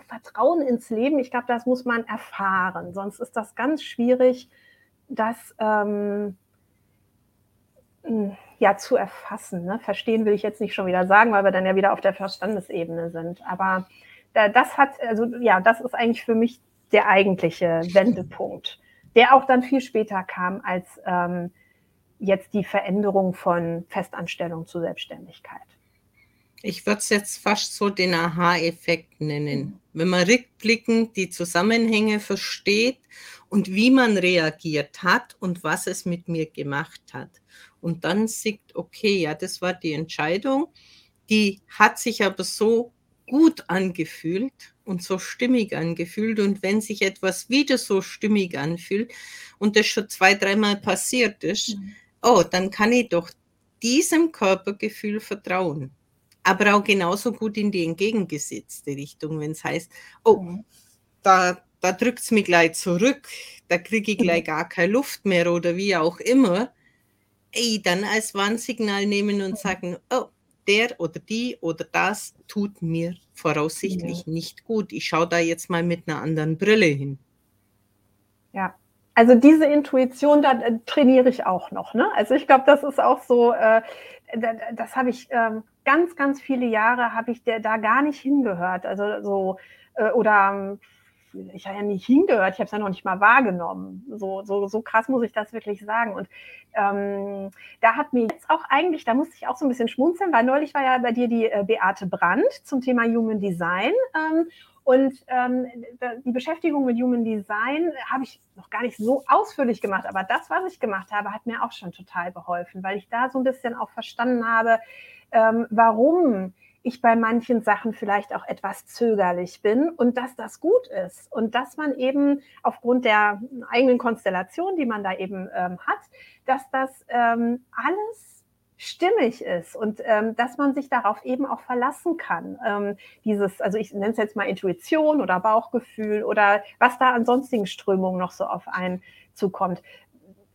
Vertrauen ins Leben, ich glaube, das muss man erfahren. Sonst ist das ganz schwierig, das ähm, ja zu erfassen. Ne? Verstehen will ich jetzt nicht schon wieder sagen, weil wir dann ja wieder auf der Verstandesebene sind. Aber das hat, also ja, das ist eigentlich für mich der eigentliche Wendepunkt, der auch dann viel später kam als ähm, jetzt die Veränderung von Festanstellung zu Selbstständigkeit. Ich würde es jetzt fast so den Aha-Effekt nennen. Wenn man rückblickend die Zusammenhänge versteht und wie man reagiert hat und was es mit mir gemacht hat. Und dann sieht, okay, ja, das war die Entscheidung. Die hat sich aber so gut angefühlt und so stimmig angefühlt. Und wenn sich etwas wieder so stimmig anfühlt und das schon zwei, dreimal passiert ist, mhm. oh, dann kann ich doch diesem Körpergefühl vertrauen aber auch genauso gut in die entgegengesetzte Richtung, wenn es heißt, oh, mhm. da, da drückt es mich gleich zurück, da kriege ich gleich mhm. gar keine Luft mehr oder wie auch immer, ey, dann als Warnsignal nehmen und mhm. sagen, oh, der oder die oder das tut mir voraussichtlich ja. nicht gut. Ich schaue da jetzt mal mit einer anderen Brille hin. Ja, also diese Intuition, da äh, trainiere ich auch noch. Ne? Also ich glaube, das ist auch so, äh, das habe ich ähm, ganz, ganz viele Jahre habe ich der, da gar nicht hingehört. Also so, äh, oder ich habe ja nicht hingehört, ich habe es ja noch nicht mal wahrgenommen. So, so, so krass muss ich das wirklich sagen. Und ähm, da hat mir jetzt auch eigentlich, da musste ich auch so ein bisschen schmunzeln, weil neulich war ja bei dir die äh, Beate Brandt zum Thema Human Design. Ähm, und ähm, die Beschäftigung mit Human Design habe ich noch gar nicht so ausführlich gemacht, aber das, was ich gemacht habe, hat mir auch schon total geholfen, weil ich da so ein bisschen auch verstanden habe, ähm, warum ich bei manchen Sachen vielleicht auch etwas zögerlich bin und dass das gut ist. Und dass man eben aufgrund der eigenen Konstellation, die man da eben ähm, hat, dass das ähm, alles stimmig ist und ähm, dass man sich darauf eben auch verlassen kann. Ähm, dieses, also ich nenne es jetzt mal Intuition oder Bauchgefühl oder was da an sonstigen Strömungen noch so auf einen zukommt.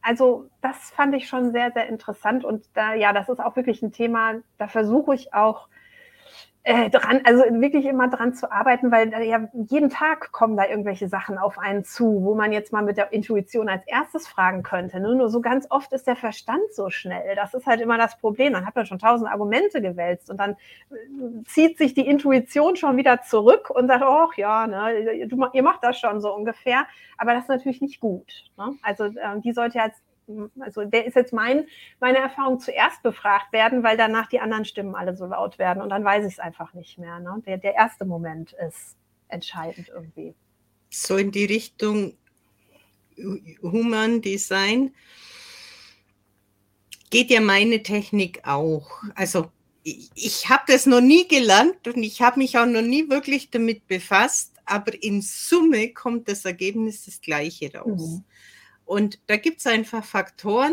Also das fand ich schon sehr, sehr interessant und da, ja, das ist auch wirklich ein Thema, da versuche ich auch äh, dran, also wirklich immer dran zu arbeiten, weil ja jeden Tag kommen da irgendwelche Sachen auf einen zu, wo man jetzt mal mit der Intuition als erstes fragen könnte. Ne? Nur so ganz oft ist der Verstand so schnell. Das ist halt immer das Problem. Dann hat man schon tausend Argumente gewälzt und dann äh, zieht sich die Intuition schon wieder zurück und sagt, ach ja, ne, du, ihr macht das schon so ungefähr. Aber das ist natürlich nicht gut. Ne? Also äh, die sollte als also der ist jetzt mein, meine Erfahrung zuerst befragt werden, weil danach die anderen Stimmen alle so laut werden und dann weiß ich es einfach nicht mehr. Ne? Der, der erste Moment ist entscheidend irgendwie. So in die Richtung Human Design geht ja meine Technik auch. Also ich, ich habe das noch nie gelernt und ich habe mich auch noch nie wirklich damit befasst, aber in Summe kommt das Ergebnis das gleiche raus. Mhm. Und da gibt es einfach Faktoren,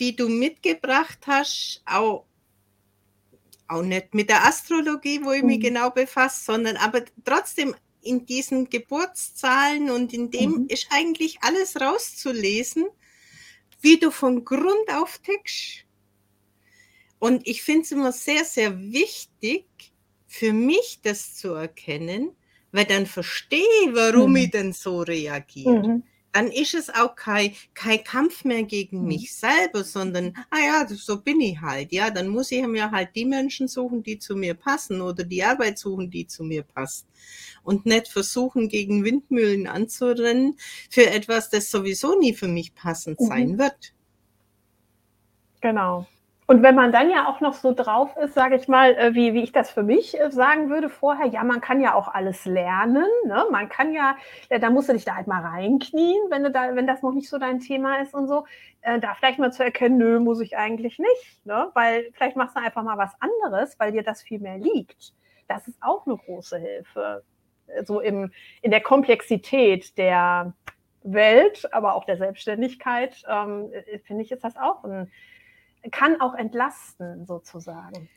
die du mitgebracht hast, auch, auch nicht mit der Astrologie, wo ich mhm. mich genau befasse, sondern aber trotzdem in diesen Geburtszahlen und in dem mhm. ist eigentlich alles rauszulesen, wie du von Grund auf tickst. Und ich finde es immer sehr, sehr wichtig, für mich das zu erkennen, weil dann verstehe ich, warum mhm. ich denn so reagiere. Mhm dann ist es auch kein, kein Kampf mehr gegen mhm. mich selber, sondern, ah ja, so bin ich halt, ja, dann muss ich mir halt die Menschen suchen, die zu mir passen oder die Arbeit suchen, die zu mir passt. Und nicht versuchen, gegen Windmühlen anzurennen für etwas, das sowieso nie für mich passend mhm. sein wird. Genau. Und wenn man dann ja auch noch so drauf ist, sage ich mal, äh, wie, wie ich das für mich äh, sagen würde vorher, ja, man kann ja auch alles lernen. Ne? Man kann ja, da musst du dich da halt mal reinknien, wenn, du da, wenn das noch nicht so dein Thema ist und so. Äh, da vielleicht mal zu erkennen, nö, muss ich eigentlich nicht. Ne? Weil vielleicht machst du einfach mal was anderes, weil dir das viel mehr liegt. Das ist auch eine große Hilfe. So im, in der Komplexität der Welt, aber auch der Selbstständigkeit, ähm, finde ich, ist das auch ein kann auch entlasten sozusagen.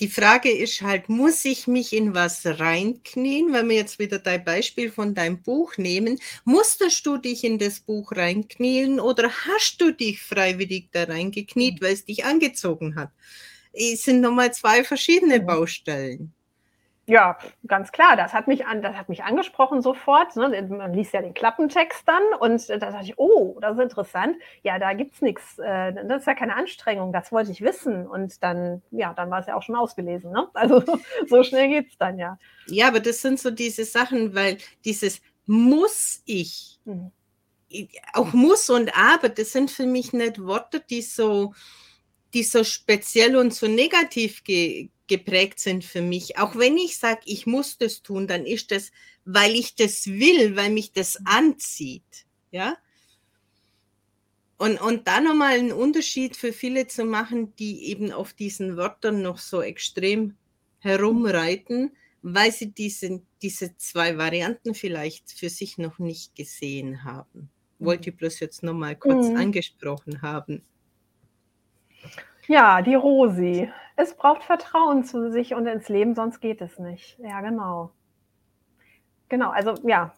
Die Frage ist halt, muss ich mich in was reinknien? Wenn wir jetzt wieder dein Beispiel von deinem Buch nehmen, musstest du dich in das Buch reinknien oder hast du dich freiwillig da reingekniet, weil es dich angezogen hat? Es sind nochmal zwei verschiedene. Baustellen. Ja, ganz klar. Das hat mich, an, das hat mich angesprochen sofort. Ne? Man liest ja den Klappentext dann und da dachte ich, oh, das ist interessant. Ja, da gibt es nichts. Äh, das ist ja keine Anstrengung. Das wollte ich wissen. Und dann, ja, dann war es ja auch schon ausgelesen. Ne? Also so schnell geht es dann ja. Ja, aber das sind so diese Sachen, weil dieses muss ich, mhm. auch muss und aber, das sind für mich nicht Worte, die so, die so speziell und so negativ ge geprägt sind für mich. Auch wenn ich sage, ich muss das tun, dann ist das, weil ich das will, weil mich das anzieht. Ja. Und, und da nochmal einen Unterschied für viele zu machen, die eben auf diesen Wörtern noch so extrem herumreiten, weil sie diese, diese zwei Varianten vielleicht für sich noch nicht gesehen haben. Wollte ich bloß jetzt nochmal kurz mhm. angesprochen haben. Ja, die Rosi. Es braucht Vertrauen zu sich und ins Leben, sonst geht es nicht. Ja, genau. Genau, also ja,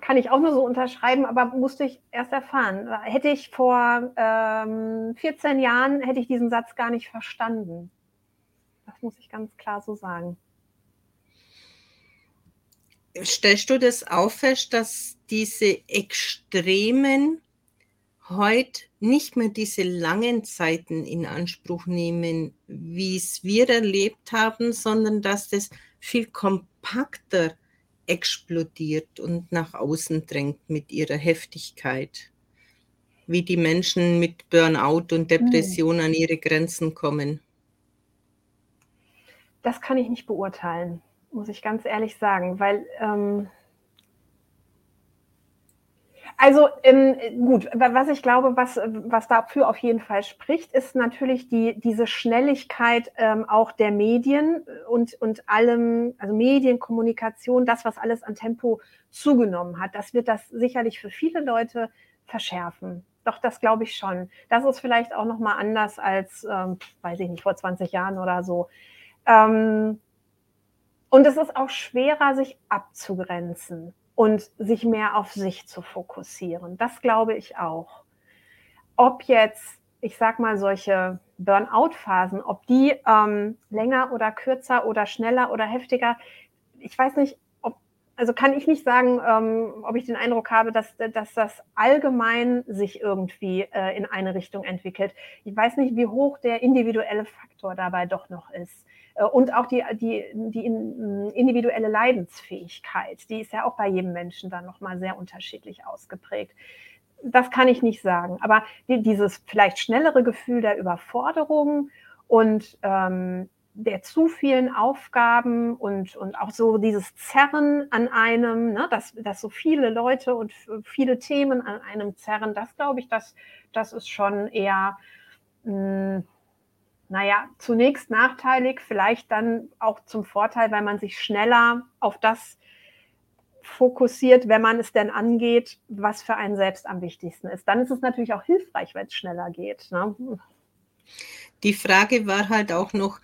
kann ich auch nur so unterschreiben, aber musste ich erst erfahren. Hätte ich vor ähm, 14 Jahren, hätte ich diesen Satz gar nicht verstanden. Das muss ich ganz klar so sagen. Stellst du das auch fest, dass diese extremen heute nicht mehr diese langen Zeiten in Anspruch nehmen, wie es wir erlebt haben, sondern dass das viel kompakter explodiert und nach außen drängt mit ihrer Heftigkeit. Wie die Menschen mit Burnout und Depression an ihre Grenzen kommen. Das kann ich nicht beurteilen, muss ich ganz ehrlich sagen, weil ähm, also ähm, gut, was ich glaube, was, was dafür auf jeden Fall spricht, ist natürlich die, diese Schnelligkeit ähm, auch der Medien und, und allem, also Medienkommunikation, das, was alles an Tempo zugenommen hat. Das wird das sicherlich für viele Leute verschärfen. Doch, das glaube ich schon. Das ist vielleicht auch nochmal anders als, ähm, weiß ich nicht, vor 20 Jahren oder so. Ähm, und es ist auch schwerer, sich abzugrenzen und sich mehr auf sich zu fokussieren. Das glaube ich auch. Ob jetzt, ich sag mal, solche Burnout-Phasen, ob die ähm, länger oder kürzer oder schneller oder heftiger, ich weiß nicht, also kann ich nicht sagen, ähm, ob ich den Eindruck habe, dass, dass das allgemein sich irgendwie äh, in eine Richtung entwickelt. Ich weiß nicht, wie hoch der individuelle Faktor dabei doch noch ist. Äh, und auch die, die, die individuelle Leidensfähigkeit, die ist ja auch bei jedem Menschen dann nochmal sehr unterschiedlich ausgeprägt. Das kann ich nicht sagen. Aber dieses vielleicht schnellere Gefühl der Überforderung und ähm, der zu vielen Aufgaben und, und auch so dieses Zerren an einem, ne, dass, dass so viele Leute und viele Themen an einem zerren, das glaube ich, das, das ist schon eher mh, hm, naja, zunächst nachteilig, vielleicht dann auch zum Vorteil, weil man sich schneller auf das fokussiert, wenn man es denn angeht, was für einen selbst am wichtigsten ist. Dann ist es natürlich auch hilfreich, wenn es schneller geht. Ne? Die Frage war halt auch noch,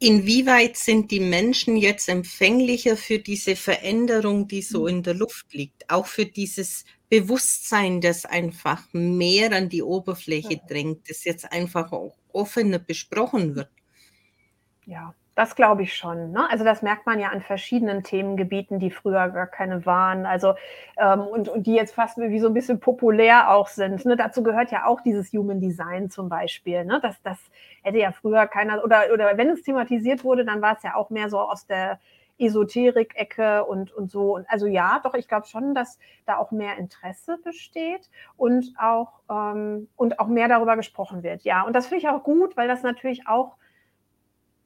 inwieweit sind die Menschen jetzt empfänglicher für diese Veränderung, die so in der Luft liegt, auch für dieses Bewusstsein, das einfach mehr an die Oberfläche drängt, das jetzt einfach auch offener besprochen wird. Ja, das glaube ich schon. Ne? Also das merkt man ja an verschiedenen Themengebieten, die früher gar keine waren. Also ähm, und, und die jetzt fast wie so ein bisschen populär auch sind. Ne? Dazu gehört ja auch dieses Human Design zum Beispiel. Ne? Das, das hätte ja früher keiner, oder, oder wenn es thematisiert wurde, dann war es ja auch mehr so aus der Esoterik-Ecke und, und so. Und also ja, doch, ich glaube schon, dass da auch mehr Interesse besteht und auch, ähm, und auch mehr darüber gesprochen wird. Ja, und das finde ich auch gut, weil das natürlich auch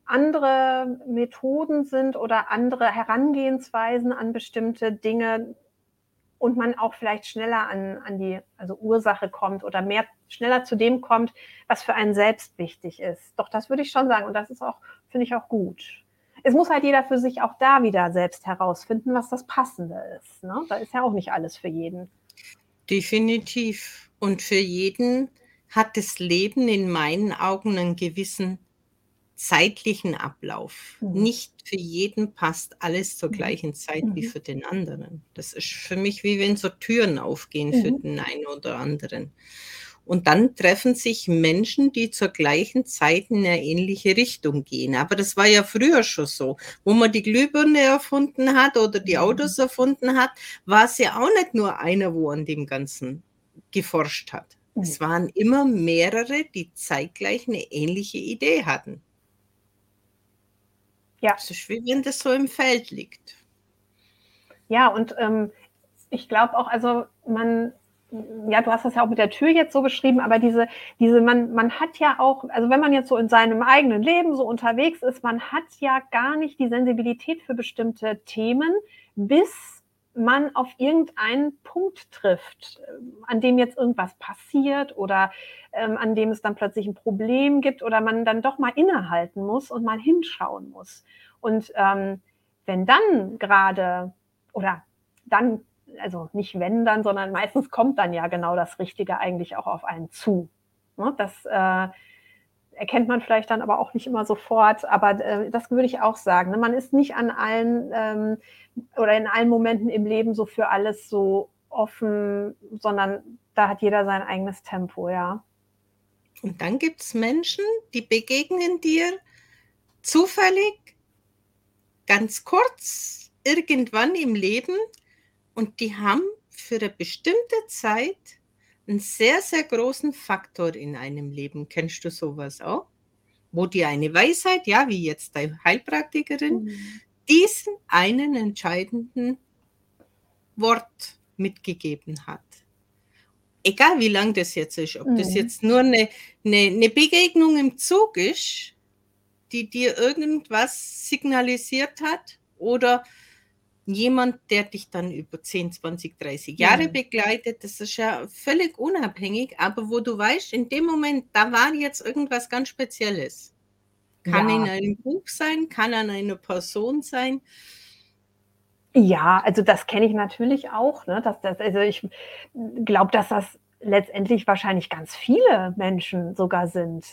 andere Methoden sind oder andere Herangehensweisen an bestimmte Dinge und man auch vielleicht schneller an, an die also Ursache kommt oder mehr schneller zu dem kommt, was für einen selbst wichtig ist. Doch das würde ich schon sagen und das ist auch, finde ich auch gut. Es muss halt jeder für sich auch da wieder selbst herausfinden, was das Passende ist. Ne? Da ist ja auch nicht alles für jeden. Definitiv. Und für jeden hat das Leben in meinen Augen einen gewissen zeitlichen Ablauf. Mhm. Nicht für jeden passt alles zur mhm. gleichen Zeit mhm. wie für den anderen. Das ist für mich wie wenn so Türen aufgehen mhm. für den einen oder anderen. Und dann treffen sich Menschen, die zur gleichen Zeit in eine ähnliche Richtung gehen. Aber das war ja früher schon so. Wo man die Glühbirne erfunden hat oder die mhm. Autos erfunden hat, war es ja auch nicht nur einer, wo an dem Ganzen geforscht hat. Es mhm. waren immer mehrere, die zeitgleich eine ähnliche Idee hatten. Ja. Es ist wie wenn das so im Feld liegt. Ja, und ähm, ich glaube auch, also man, ja, du hast das ja auch mit der Tür jetzt so beschrieben, aber diese, diese, man, man hat ja auch, also wenn man jetzt so in seinem eigenen Leben so unterwegs ist, man hat ja gar nicht die Sensibilität für bestimmte Themen, bis man auf irgendeinen Punkt trifft, an dem jetzt irgendwas passiert oder ähm, an dem es dann plötzlich ein Problem gibt oder man dann doch mal innehalten muss und mal hinschauen muss. Und ähm, wenn dann gerade oder dann, also nicht wenn dann, sondern meistens kommt dann ja genau das Richtige eigentlich auch auf einen zu. Ne? Das äh, erkennt man vielleicht dann aber auch nicht immer sofort, aber äh, das würde ich auch sagen. Ne? Man ist nicht an allen ähm, oder in allen Momenten im Leben so für alles so offen, sondern da hat jeder sein eigenes Tempo, ja. Und dann gibt es Menschen, die begegnen dir zufällig, ganz kurz, irgendwann im Leben und die haben für eine bestimmte Zeit einen sehr, sehr großen Faktor in einem Leben. Kennst du sowas auch? Wo dir eine Weisheit, ja, wie jetzt deine Heilpraktikerin, mhm. diesen einen entscheidenden Wort mitgegeben hat egal wie lang das jetzt ist, ob mhm. das jetzt nur eine, eine, eine, Begegnung im Zug ist, die dir irgendwas signalisiert hat, oder jemand, der dich dann über 10, 20, 30 Jahre mhm. begleitet, das ist ja völlig unabhängig, aber wo du weißt, in dem Moment, da war jetzt irgendwas ganz Spezielles. Kann ja. in einem Buch sein, kann an einer Person sein. Ja, also das kenne ich natürlich auch. Ne? Dass das, also ich glaube, dass das letztendlich wahrscheinlich ganz viele Menschen sogar sind.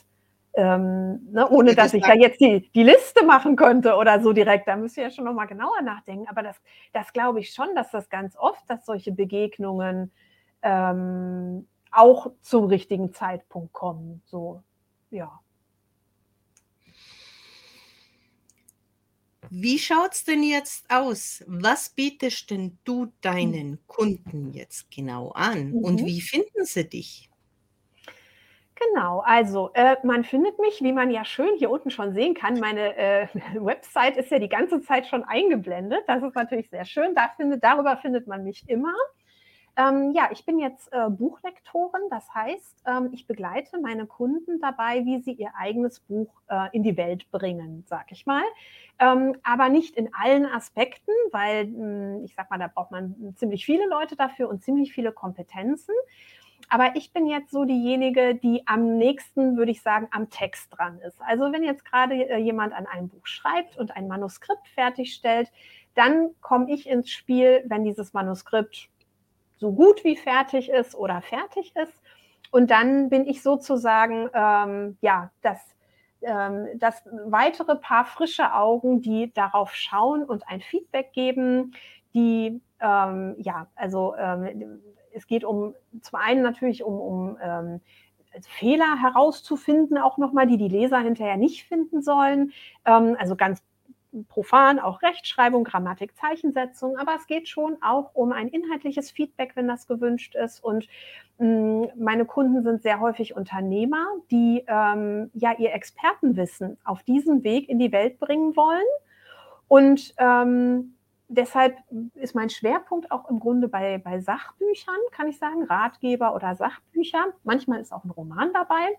Ähm, ne, ohne dass ich da jetzt die, die Liste machen könnte oder so direkt. Da müsst ihr ja schon nochmal genauer nachdenken. Aber das, das glaube ich schon, dass das ganz oft, dass solche Begegnungen ähm, auch zum richtigen Zeitpunkt kommen. So, ja. Wie schaut es denn jetzt aus? Was bietest denn du deinen Kunden jetzt genau an und mhm. wie finden sie dich? Genau, also äh, man findet mich, wie man ja schön hier unten schon sehen kann. Meine äh, Website ist ja die ganze Zeit schon eingeblendet. Das ist natürlich sehr schön. Da findet, darüber findet man mich immer. Ähm, ja, ich bin jetzt äh, Buchlektorin, das heißt, ähm, ich begleite meine Kunden dabei, wie sie ihr eigenes Buch äh, in die Welt bringen, sag ich mal. Ähm, aber nicht in allen Aspekten, weil hm, ich sag mal, da braucht man ziemlich viele Leute dafür und ziemlich viele Kompetenzen. Aber ich bin jetzt so diejenige, die am nächsten, würde ich sagen, am Text dran ist. Also wenn jetzt gerade äh, jemand an einem Buch schreibt und ein Manuskript fertigstellt, dann komme ich ins Spiel, wenn dieses Manuskript so gut wie fertig ist oder fertig ist. Und dann bin ich sozusagen, ähm, ja, das, ähm, das weitere Paar frische Augen, die darauf schauen und ein Feedback geben, die, ähm, ja, also ähm, es geht um, zum einen natürlich um, um ähm, Fehler herauszufinden, auch nochmal, die die Leser hinterher nicht finden sollen. Ähm, also ganz profan auch Rechtschreibung, Grammatik, Zeichensetzung, aber es geht schon auch um ein inhaltliches Feedback, wenn das gewünscht ist. Und mh, mm, meine Kunden sind sehr häufig Unternehmer, die ähm, ja ihr Expertenwissen auf diesem Weg in die Welt bringen wollen Und ähm, deshalb ist mein Schwerpunkt auch im Grunde bei, bei Sachbüchern, kann ich sagen, Ratgeber oder Sachbücher. Manchmal ist auch ein Roman dabei.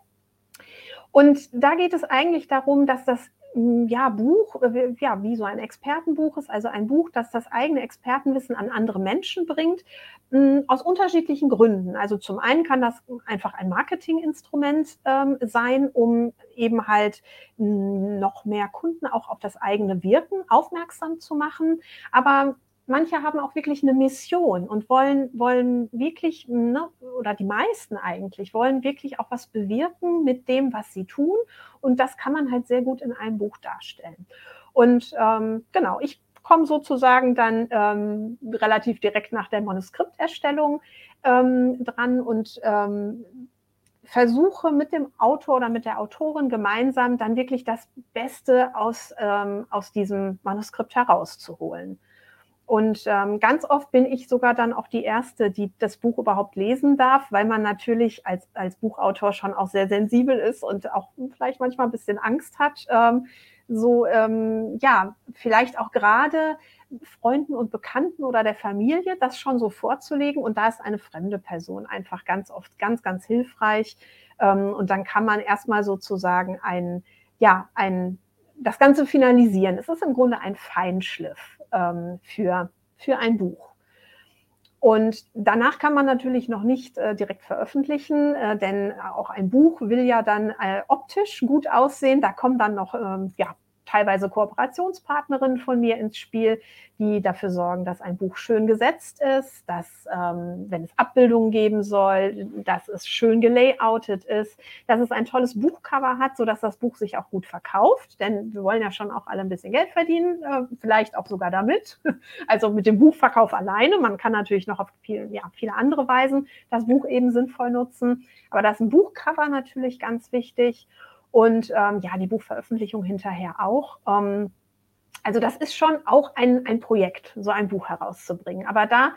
Und da geht es eigentlich darum, dass das ja, Buch, äh, ja, wie so ein Expertenbuch ist, also ein Buch, das das eigene Expertenwissen an andere Menschen bringt, hm, aus unterschiedlichen Gründen. Also zum einen kann das einfach ein Marketinginstrument ähm, sein, um eben halt hm, noch mehr Kunden auch auf das eigene Wirken aufmerksam zu machen. Aber manche haben auch wirklich eine Mission und wollen, wollen wirklich, ne, oder die meisten eigentlich, wollen wirklich auch was bewirken mit dem, was sie tun. Und das kann man halt sehr gut in einem Buch darstellen. Und ähm, genau, ich komme sozusagen dann ähm, relativ direkt nach der Manuskripterstellung ähm, dran und ähm, versuche mit dem Autor oder mit der Autorin gemeinsam dann wirklich das Beste aus, ähm, aus diesem Manuskript herauszuholen. Und ähm, ganz oft bin ich sogar dann auch die Erste, die das Buch überhaupt lesen darf, weil man natürlich als, als Buchautor schon auch sehr sensibel ist und auch vielleicht manchmal ein bisschen Angst hat, ähm, so, ähm, ja, vielleicht auch gerade Freunden und Bekannten oder der Familie das schon so vorzulegen. Und da ist eine fremde Person einfach ganz oft ganz, ganz hilfreich. Ähm, und dann kann man erstmal sozusagen ein, ja, ein, das Ganze finalisieren. Es ist im Grunde ein Feinschliff ähm, für, für ein Buch. Und danach kann man natürlich noch nicht äh, direkt veröffentlichen, äh, denn auch ein Buch will ja dann äh, optisch gut aussehen. Da kommen dann noch ähm, ja, teilweise Kooperationspartnerinnen von mir ins Spiel, die dafür sorgen, dass ein Buch schön gesetzt ist, dass, ähm, wenn es Abbildungen geben soll, dass es schön gelayoutet ist, dass es ein tolles Buchcover hat, sodass das Buch sich auch gut verkauft. Denn wir wollen ja schon auch alle ein bisschen Geld verdienen, äh, vielleicht auch sogar damit. Also mit dem Buchverkauf alleine. Man kann natürlich noch auf viel, ja, viele andere Weisen das Buch eben sinnvoll nutzen. Aber da ist ein Buchcover natürlich ganz wichtig und ähm, ja, die Buchveröffentlichung hinterher auch. Ähm, also das ist schon auch ein, ein Projekt, so ein Buch herauszubringen. Aber da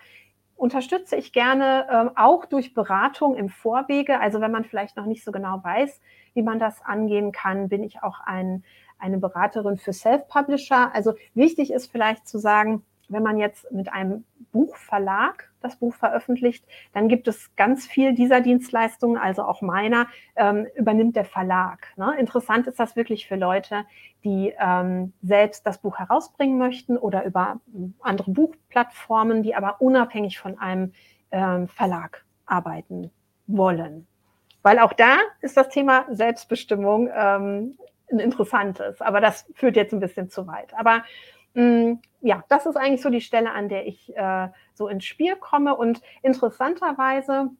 unterstütze ich gerne ähm, auch durch Beratung im Vorwege. Also wenn man vielleicht noch nicht so genau weiß, wie man das angehen kann, bin ich auch ein, eine Beraterin für Self-Publisher. Also wichtig ist vielleicht zu sagen, wenn man jetzt mit einem Buchverlag das Buch veröffentlicht, dann gibt es ganz viel dieser Dienstleistungen, also auch meiner, ähm, übernimmt der Verlag. Ne? Interessant ist das wirklich für Leute, die ähm, selbst das Buch herausbringen möchten oder über andere Buchplattformen, die aber unabhängig von einem ähm, Verlag arbeiten wollen. Weil auch da ist das Thema Selbstbestimmung ähm, ein interessantes, aber das führt jetzt ein bisschen zu weit. Aber Mm, ja, das ist eigentlich so die Stelle, an der ich äh, so ins Spiel komme. Und interessanterweise,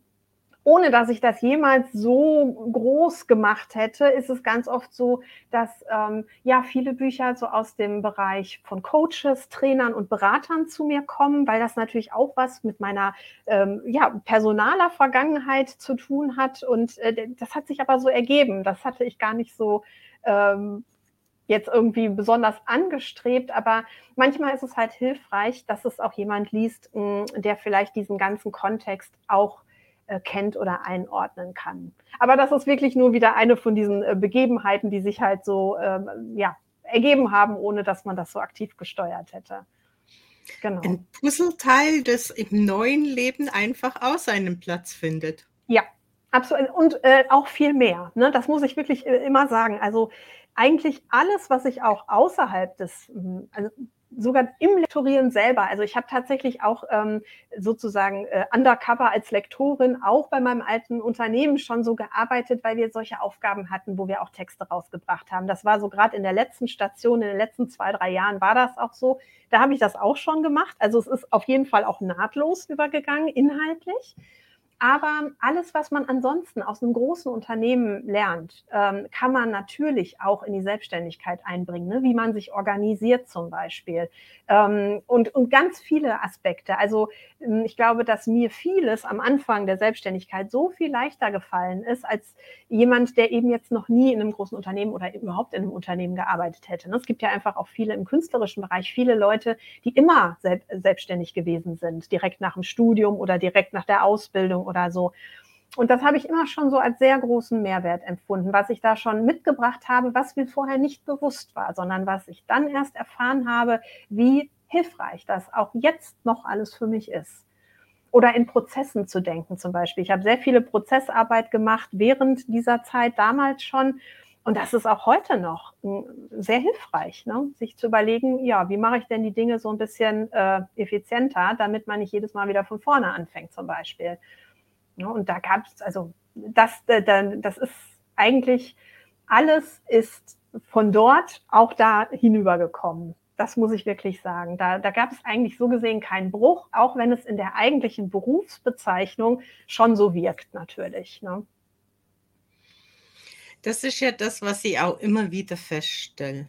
ohne dass ich das jemals so groß gemacht hätte, ist es ganz oft so, dass ähm, ja viele Bücher so aus dem Bereich von Coaches, Trainern und Beratern zu mir kommen, weil das natürlich auch was mit meiner ähm, ja, personaler Vergangenheit zu tun hat. Und äh, das hat sich aber so ergeben. Das hatte ich gar nicht so ähm, jetzt irgendwie besonders angestrebt, aber manchmal ist es halt hilfreich, dass es auch jemand liest, mm, der vielleicht diesen ganzen Kontext auch äh, kennt oder einordnen kann. Aber das ist wirklich nur wieder eine von diesen äh, Begebenheiten, die sich halt so ähm, ja, ergeben haben, ohne dass man das so aktiv gesteuert hätte. Genau. Ein Puzzleteil, das im neuen Leben einfach auch seinen Platz findet. Ja, absolut. Und äh, auch viel mehr. Ne? Das muss ich wirklich äh, immer sagen. Also eigentlich alles, was ich auch außerhalb des, hm, also sogar im Lektorieren selber. Also ich habe tatsächlich auch ähm, sozusagen äh, undercover als Lektorin auch bei meinem alten Unternehmen schon so gearbeitet, weil wir solche Aufgaben hatten, wo wir auch Texte rausgebracht haben. Das war so gerade in der letzten Station, in den letzten zwei, drei Jahren war das auch so. Da habe ich das auch schon gemacht. Also es ist auf jeden Fall auch nahtlos übergegangen, inhaltlich. Aber alles, was man ansonsten aus einem großen Unternehmen lernt, ähm, kann man natürlich auch in die Selbstständigkeit einbringen, ne? wie man sich organisiert zum Beispiel. Ähm, und, und ganz viele Aspekte. Also ähm, ich glaube, dass mir vieles am Anfang der Selbstständigkeit so viel leichter gefallen ist, als jemand, der eben jetzt noch nie in einem großen Unternehmen oder überhaupt in einem Unternehmen gearbeitet hätte. Ne? Es gibt ja einfach auch viele im künstlerischen Bereich, viele Leute, die immer selbstständig gewesen sind, direkt nach dem Studium oder direkt nach der Ausbildung oder so. Und das habe ich immer schon so als sehr großen Mehrwert empfunden, was ich da schon mitgebracht habe, was mir vorher nicht bewusst war, sondern was ich dann erst erfahren habe, wie hilfreich das auch jetzt noch alles für mich ist. Oder in Prozessen zu denken zum Beispiel. Ich habe sehr viele Prozessarbeit gemacht während dieser Zeit damals schon. Und das ist auch heute noch hm, sehr hilfreich, ne? sich zu überlegen, ja, wie mache ich denn die Dinge so ein bisschen äh, effizienter, damit man nicht jedes Mal wieder von vorne anfängt zum Beispiel. Ja, und da gab es, also das, äh, das ist eigentlich, alles ist von dort auch da hinübergekommen. Das muss ich wirklich sagen. Da, da gab es eigentlich so gesehen keinen Bruch, auch wenn es in der eigentlichen Berufsbezeichnung schon so wirkt natürlich. Ne? Das ist ja das, was ich auch immer wieder feststelle,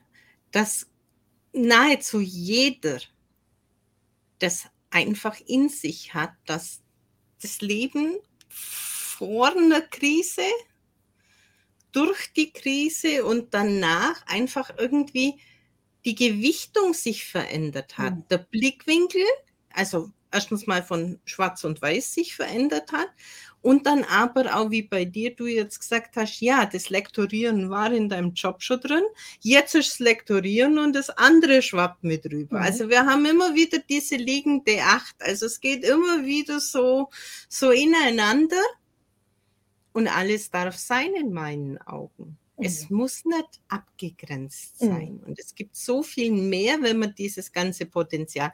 dass nahezu jeder das einfach in sich hat, dass das Leben vor einer Krise, durch die Krise und danach einfach irgendwie die Gewichtung sich verändert hat. Mhm. Der Blickwinkel, also erstens mal von Schwarz und Weiß sich verändert hat und dann aber auch wie bei dir, du jetzt gesagt hast, ja, das Lektorieren war in deinem Job schon drin, jetzt ist das Lektorieren und das andere schwappt mit rüber. Mhm. Also wir haben immer wieder diese liegende Acht, also es geht immer wieder so, so ineinander und alles darf sein in meinen Augen. Es mhm. muss nicht abgegrenzt mhm. sein. Und es gibt so viel mehr, wenn man dieses ganze Potenzial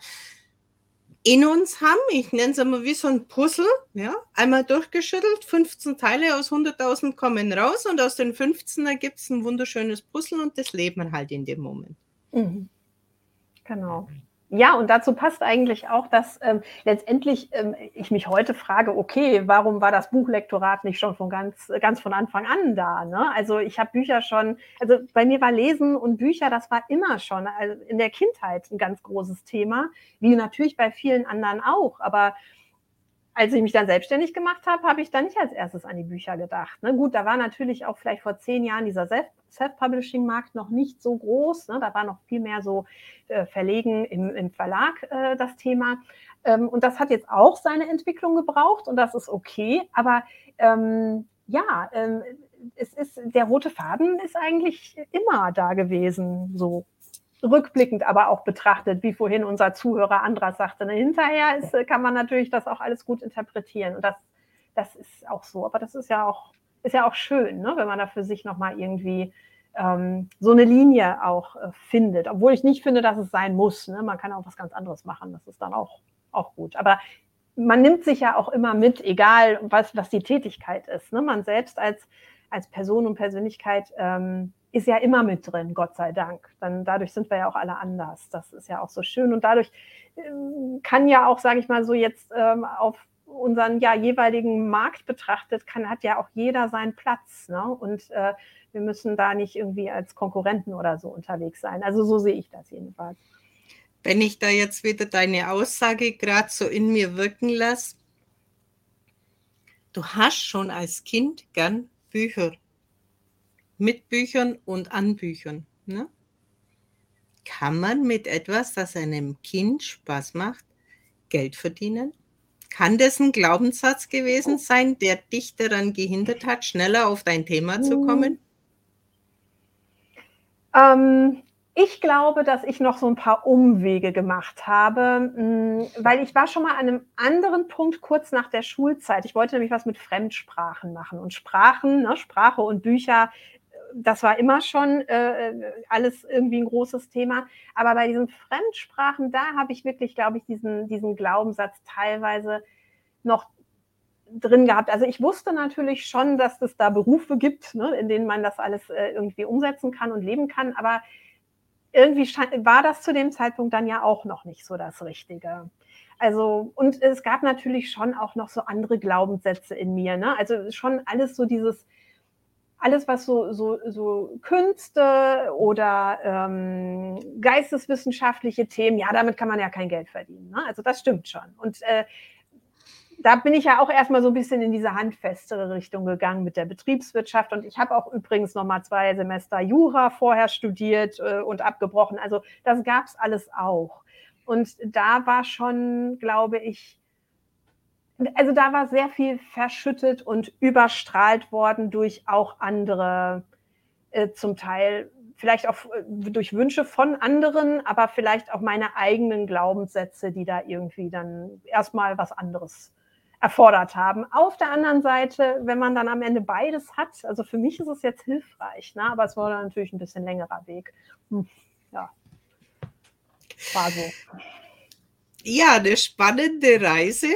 in uns haben. Ich nenne es immer wie so ein Puzzle. Ja? Einmal durchgeschüttelt, 15 Teile aus 100.000 kommen raus und aus den 15 ergibt es ein wunderschönes Puzzle und das lebt man halt in dem Moment. Mhm. Genau. Ja, und dazu passt eigentlich auch, dass ähm, letztendlich ähm, ich mich heute frage, okay, warum war das Buchlektorat nicht schon von ganz, ganz von Anfang an da? Ne? Also ich habe Bücher schon, also bei mir war Lesen und Bücher, das war immer schon also in der Kindheit ein ganz großes Thema, wie natürlich bei vielen anderen auch. Aber als ich mich dann selbstständig gemacht habe, habe ich dann nicht als erstes an die Bücher gedacht. Ne? Gut, da war natürlich auch vielleicht vor zehn Jahren dieser Self-Publishing-Markt noch nicht so groß. Ne? Da war noch viel mehr so äh, Verlegen im, im Verlag äh, das Thema. Ähm, und das hat jetzt auch seine Entwicklung gebraucht und das ist okay. Aber ähm, ja, ähm, es ist, der rote Faden ist eigentlich immer da gewesen, so rückblickend aber auch betrachtet, wie vorhin unser Zuhörer Andras sagte. Ne? Hinterher ist, kann man natürlich das auch alles gut interpretieren. Und das, das ist auch so. Aber das ist ja auch, ist ja auch schön, ne? wenn man da für sich nochmal irgendwie ähm, so eine Linie auch äh, findet. Obwohl ich nicht finde, dass es sein muss. Ne? Man kann auch was ganz anderes machen. Das ist dann auch, auch gut. Aber man nimmt sich ja auch immer mit, egal was, was die Tätigkeit ist. Ne? Man selbst als, als Person und Persönlichkeit ähm, ist ja immer mit drin, Gott sei Dank. Dann dadurch sind wir ja auch alle anders. Das ist ja auch so schön. Und dadurch ähm, kann ja auch, sage ich mal so, jetzt ähm, auf unseren ja, jeweiligen Markt betrachtet, kann, hat ja auch jeder seinen Platz. Ne? Und äh, wir müssen da nicht irgendwie als Konkurrenten oder so unterwegs sein. Also so sehe ich das jedenfalls. Wenn ich da jetzt wieder deine Aussage gerade so in mir wirken lasse, du hast schon als Kind gern Bücher mit Büchern und an Büchern. Ne? Kann man mit etwas, das einem Kind Spaß macht, Geld verdienen? Kann das ein Glaubenssatz gewesen sein, der dich daran gehindert hat, schneller auf dein Thema zu kommen? Ähm, ich glaube, dass ich noch so ein paar Umwege gemacht habe, hm, weil ich war schon mal an einem anderen Punkt kurz nach der Schulzeit. Ich wollte nämlich was mit Fremdsprachen machen und Sprachen, ne, Sprache und Bücher das war immer schon äh, alles irgendwie ein großes Thema. Aber bei diesen Fremdsprachen, da habe ich wirklich, glaube ich, diesen, diesen Glaubenssatz teilweise noch drin gehabt. Also ich wusste natürlich schon, dass es da Berufe gibt, ne, in denen man das alles äh, irgendwie umsetzen kann und leben kann. Aber irgendwie war das zu dem Zeitpunkt dann ja auch noch nicht so das Richtige. Also, und es gab natürlich schon auch noch so andere Glaubenssätze in mir. Ne? Also schon alles so dieses, alles, was so, so, so Künste oder ähm, geisteswissenschaftliche Themen, ja, damit kann man ja kein Geld verdienen. Ne? Also das stimmt schon. Und äh, da bin ich ja auch erstmal so ein bisschen in diese handfestere Richtung gegangen mit der Betriebswirtschaft. Und ich habe auch übrigens noch mal zwei Semester Jura vorher studiert äh, und abgebrochen. Also das gab es alles auch. Und da war schon, glaube ich, also da war sehr viel verschüttet und überstrahlt worden durch auch andere, äh, zum Teil vielleicht auch äh, durch Wünsche von anderen, aber vielleicht auch meine eigenen Glaubenssätze, die da irgendwie dann erstmal was anderes erfordert haben. Auf der anderen Seite, wenn man dann am Ende beides hat, also für mich ist es jetzt hilfreich, ne? aber es war natürlich ein bisschen längerer Weg. Hm, ja, war so. Ja, eine spannende Reise.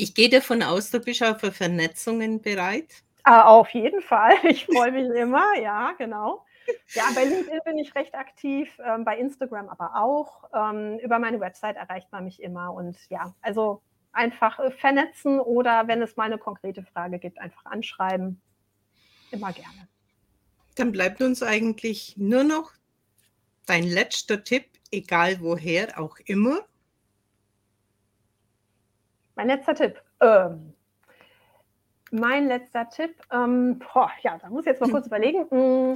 Ich gehe davon aus, du bist auch für Vernetzungen bereit. Ah, auf jeden Fall. Ich freue mich immer, ja, genau. Ja, bei LinkedIn bin ich recht aktiv, ähm, bei Instagram aber auch. Ähm, über meine Website erreicht man mich immer. Und ja, also einfach äh, vernetzen oder wenn es mal eine konkrete Frage gibt, einfach anschreiben. Immer gerne. Dann bleibt uns eigentlich nur noch dein letzter Tipp, egal woher auch immer. Mein letzter Tipp. Ähm, mein letzter Tipp, ähm, boah, ja, da muss ich jetzt mal kurz überlegen. Hm.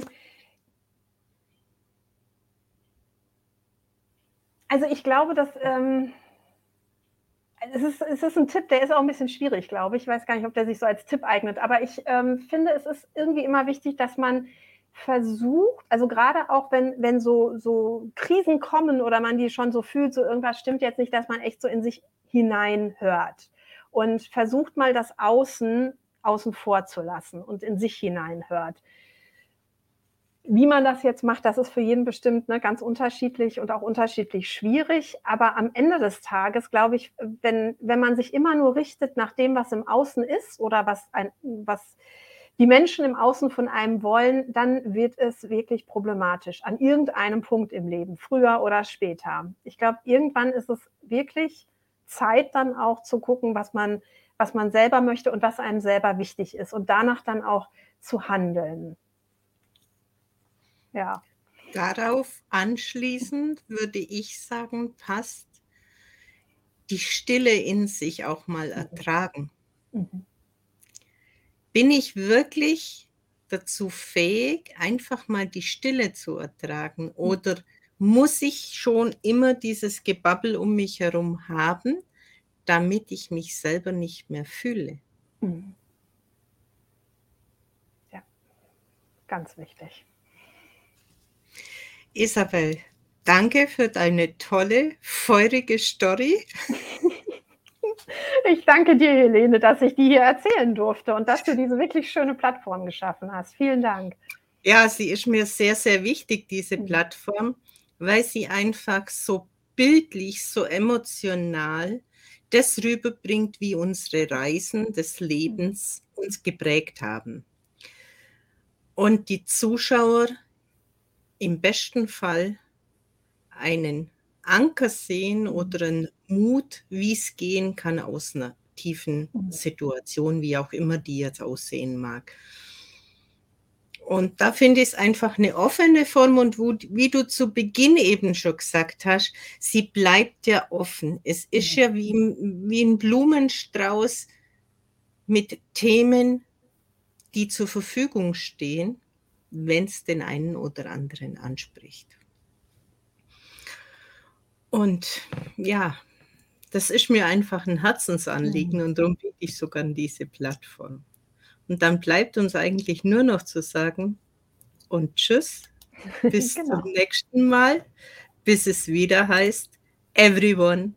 Also ich glaube, dass ähm, es, ist, es ist ein Tipp, der ist auch ein bisschen schwierig, glaube ich. Ich weiß gar nicht, ob der sich so als Tipp eignet, aber ich ähm, finde, es ist irgendwie immer wichtig, dass man versucht, also gerade auch wenn, wenn so, so Krisen kommen oder man die schon so fühlt, so irgendwas stimmt jetzt nicht, dass man echt so in sich hineinhört und versucht mal das Außen außen vor zu lassen und in sich hineinhört. Wie man das jetzt macht, das ist für jeden bestimmt ne, ganz unterschiedlich und auch unterschiedlich schwierig. Aber am Ende des Tages, glaube ich, wenn, wenn man sich immer nur richtet nach dem, was im Außen ist oder was, ein, was die Menschen im Außen von einem wollen, dann wird es wirklich problematisch an irgendeinem Punkt im Leben, früher oder später. Ich glaube, irgendwann ist es wirklich Zeit dann auch zu gucken, was man, was man selber möchte und was einem selber wichtig ist und danach dann auch zu handeln. Ja. Darauf anschließend würde ich sagen, passt die Stille in sich auch mal mhm. ertragen. Mhm. Bin ich wirklich dazu fähig, einfach mal die Stille zu ertragen? Mhm. Oder muss ich schon immer dieses Gebabbel um mich herum haben, damit ich mich selber nicht mehr fühle? Ja, ganz wichtig. Isabel, danke für deine tolle, feurige Story. Ich danke dir, Helene, dass ich die hier erzählen durfte und dass du diese wirklich schöne Plattform geschaffen hast. Vielen Dank. Ja, sie ist mir sehr, sehr wichtig, diese mhm. Plattform, weil sie einfach so bildlich, so emotional das rüberbringt, wie unsere Reisen des Lebens uns geprägt haben. Und die Zuschauer im besten Fall einen Anker sehen mhm. oder einen Mut, wie es gehen kann aus einer tiefen mhm. Situation, wie auch immer die jetzt aussehen mag. Und da finde ich es einfach eine offene Form und wo, wie du zu Beginn eben schon gesagt hast, sie bleibt ja offen. Es ist mhm. ja wie, wie ein Blumenstrauß mit Themen, die zur Verfügung stehen wenn es den einen oder anderen anspricht. Und ja, das ist mir einfach ein Herzensanliegen mhm. und darum biete ich sogar an diese Plattform. Und dann bleibt uns eigentlich nur noch zu sagen und tschüss, bis genau. zum nächsten Mal, bis es wieder heißt, everyone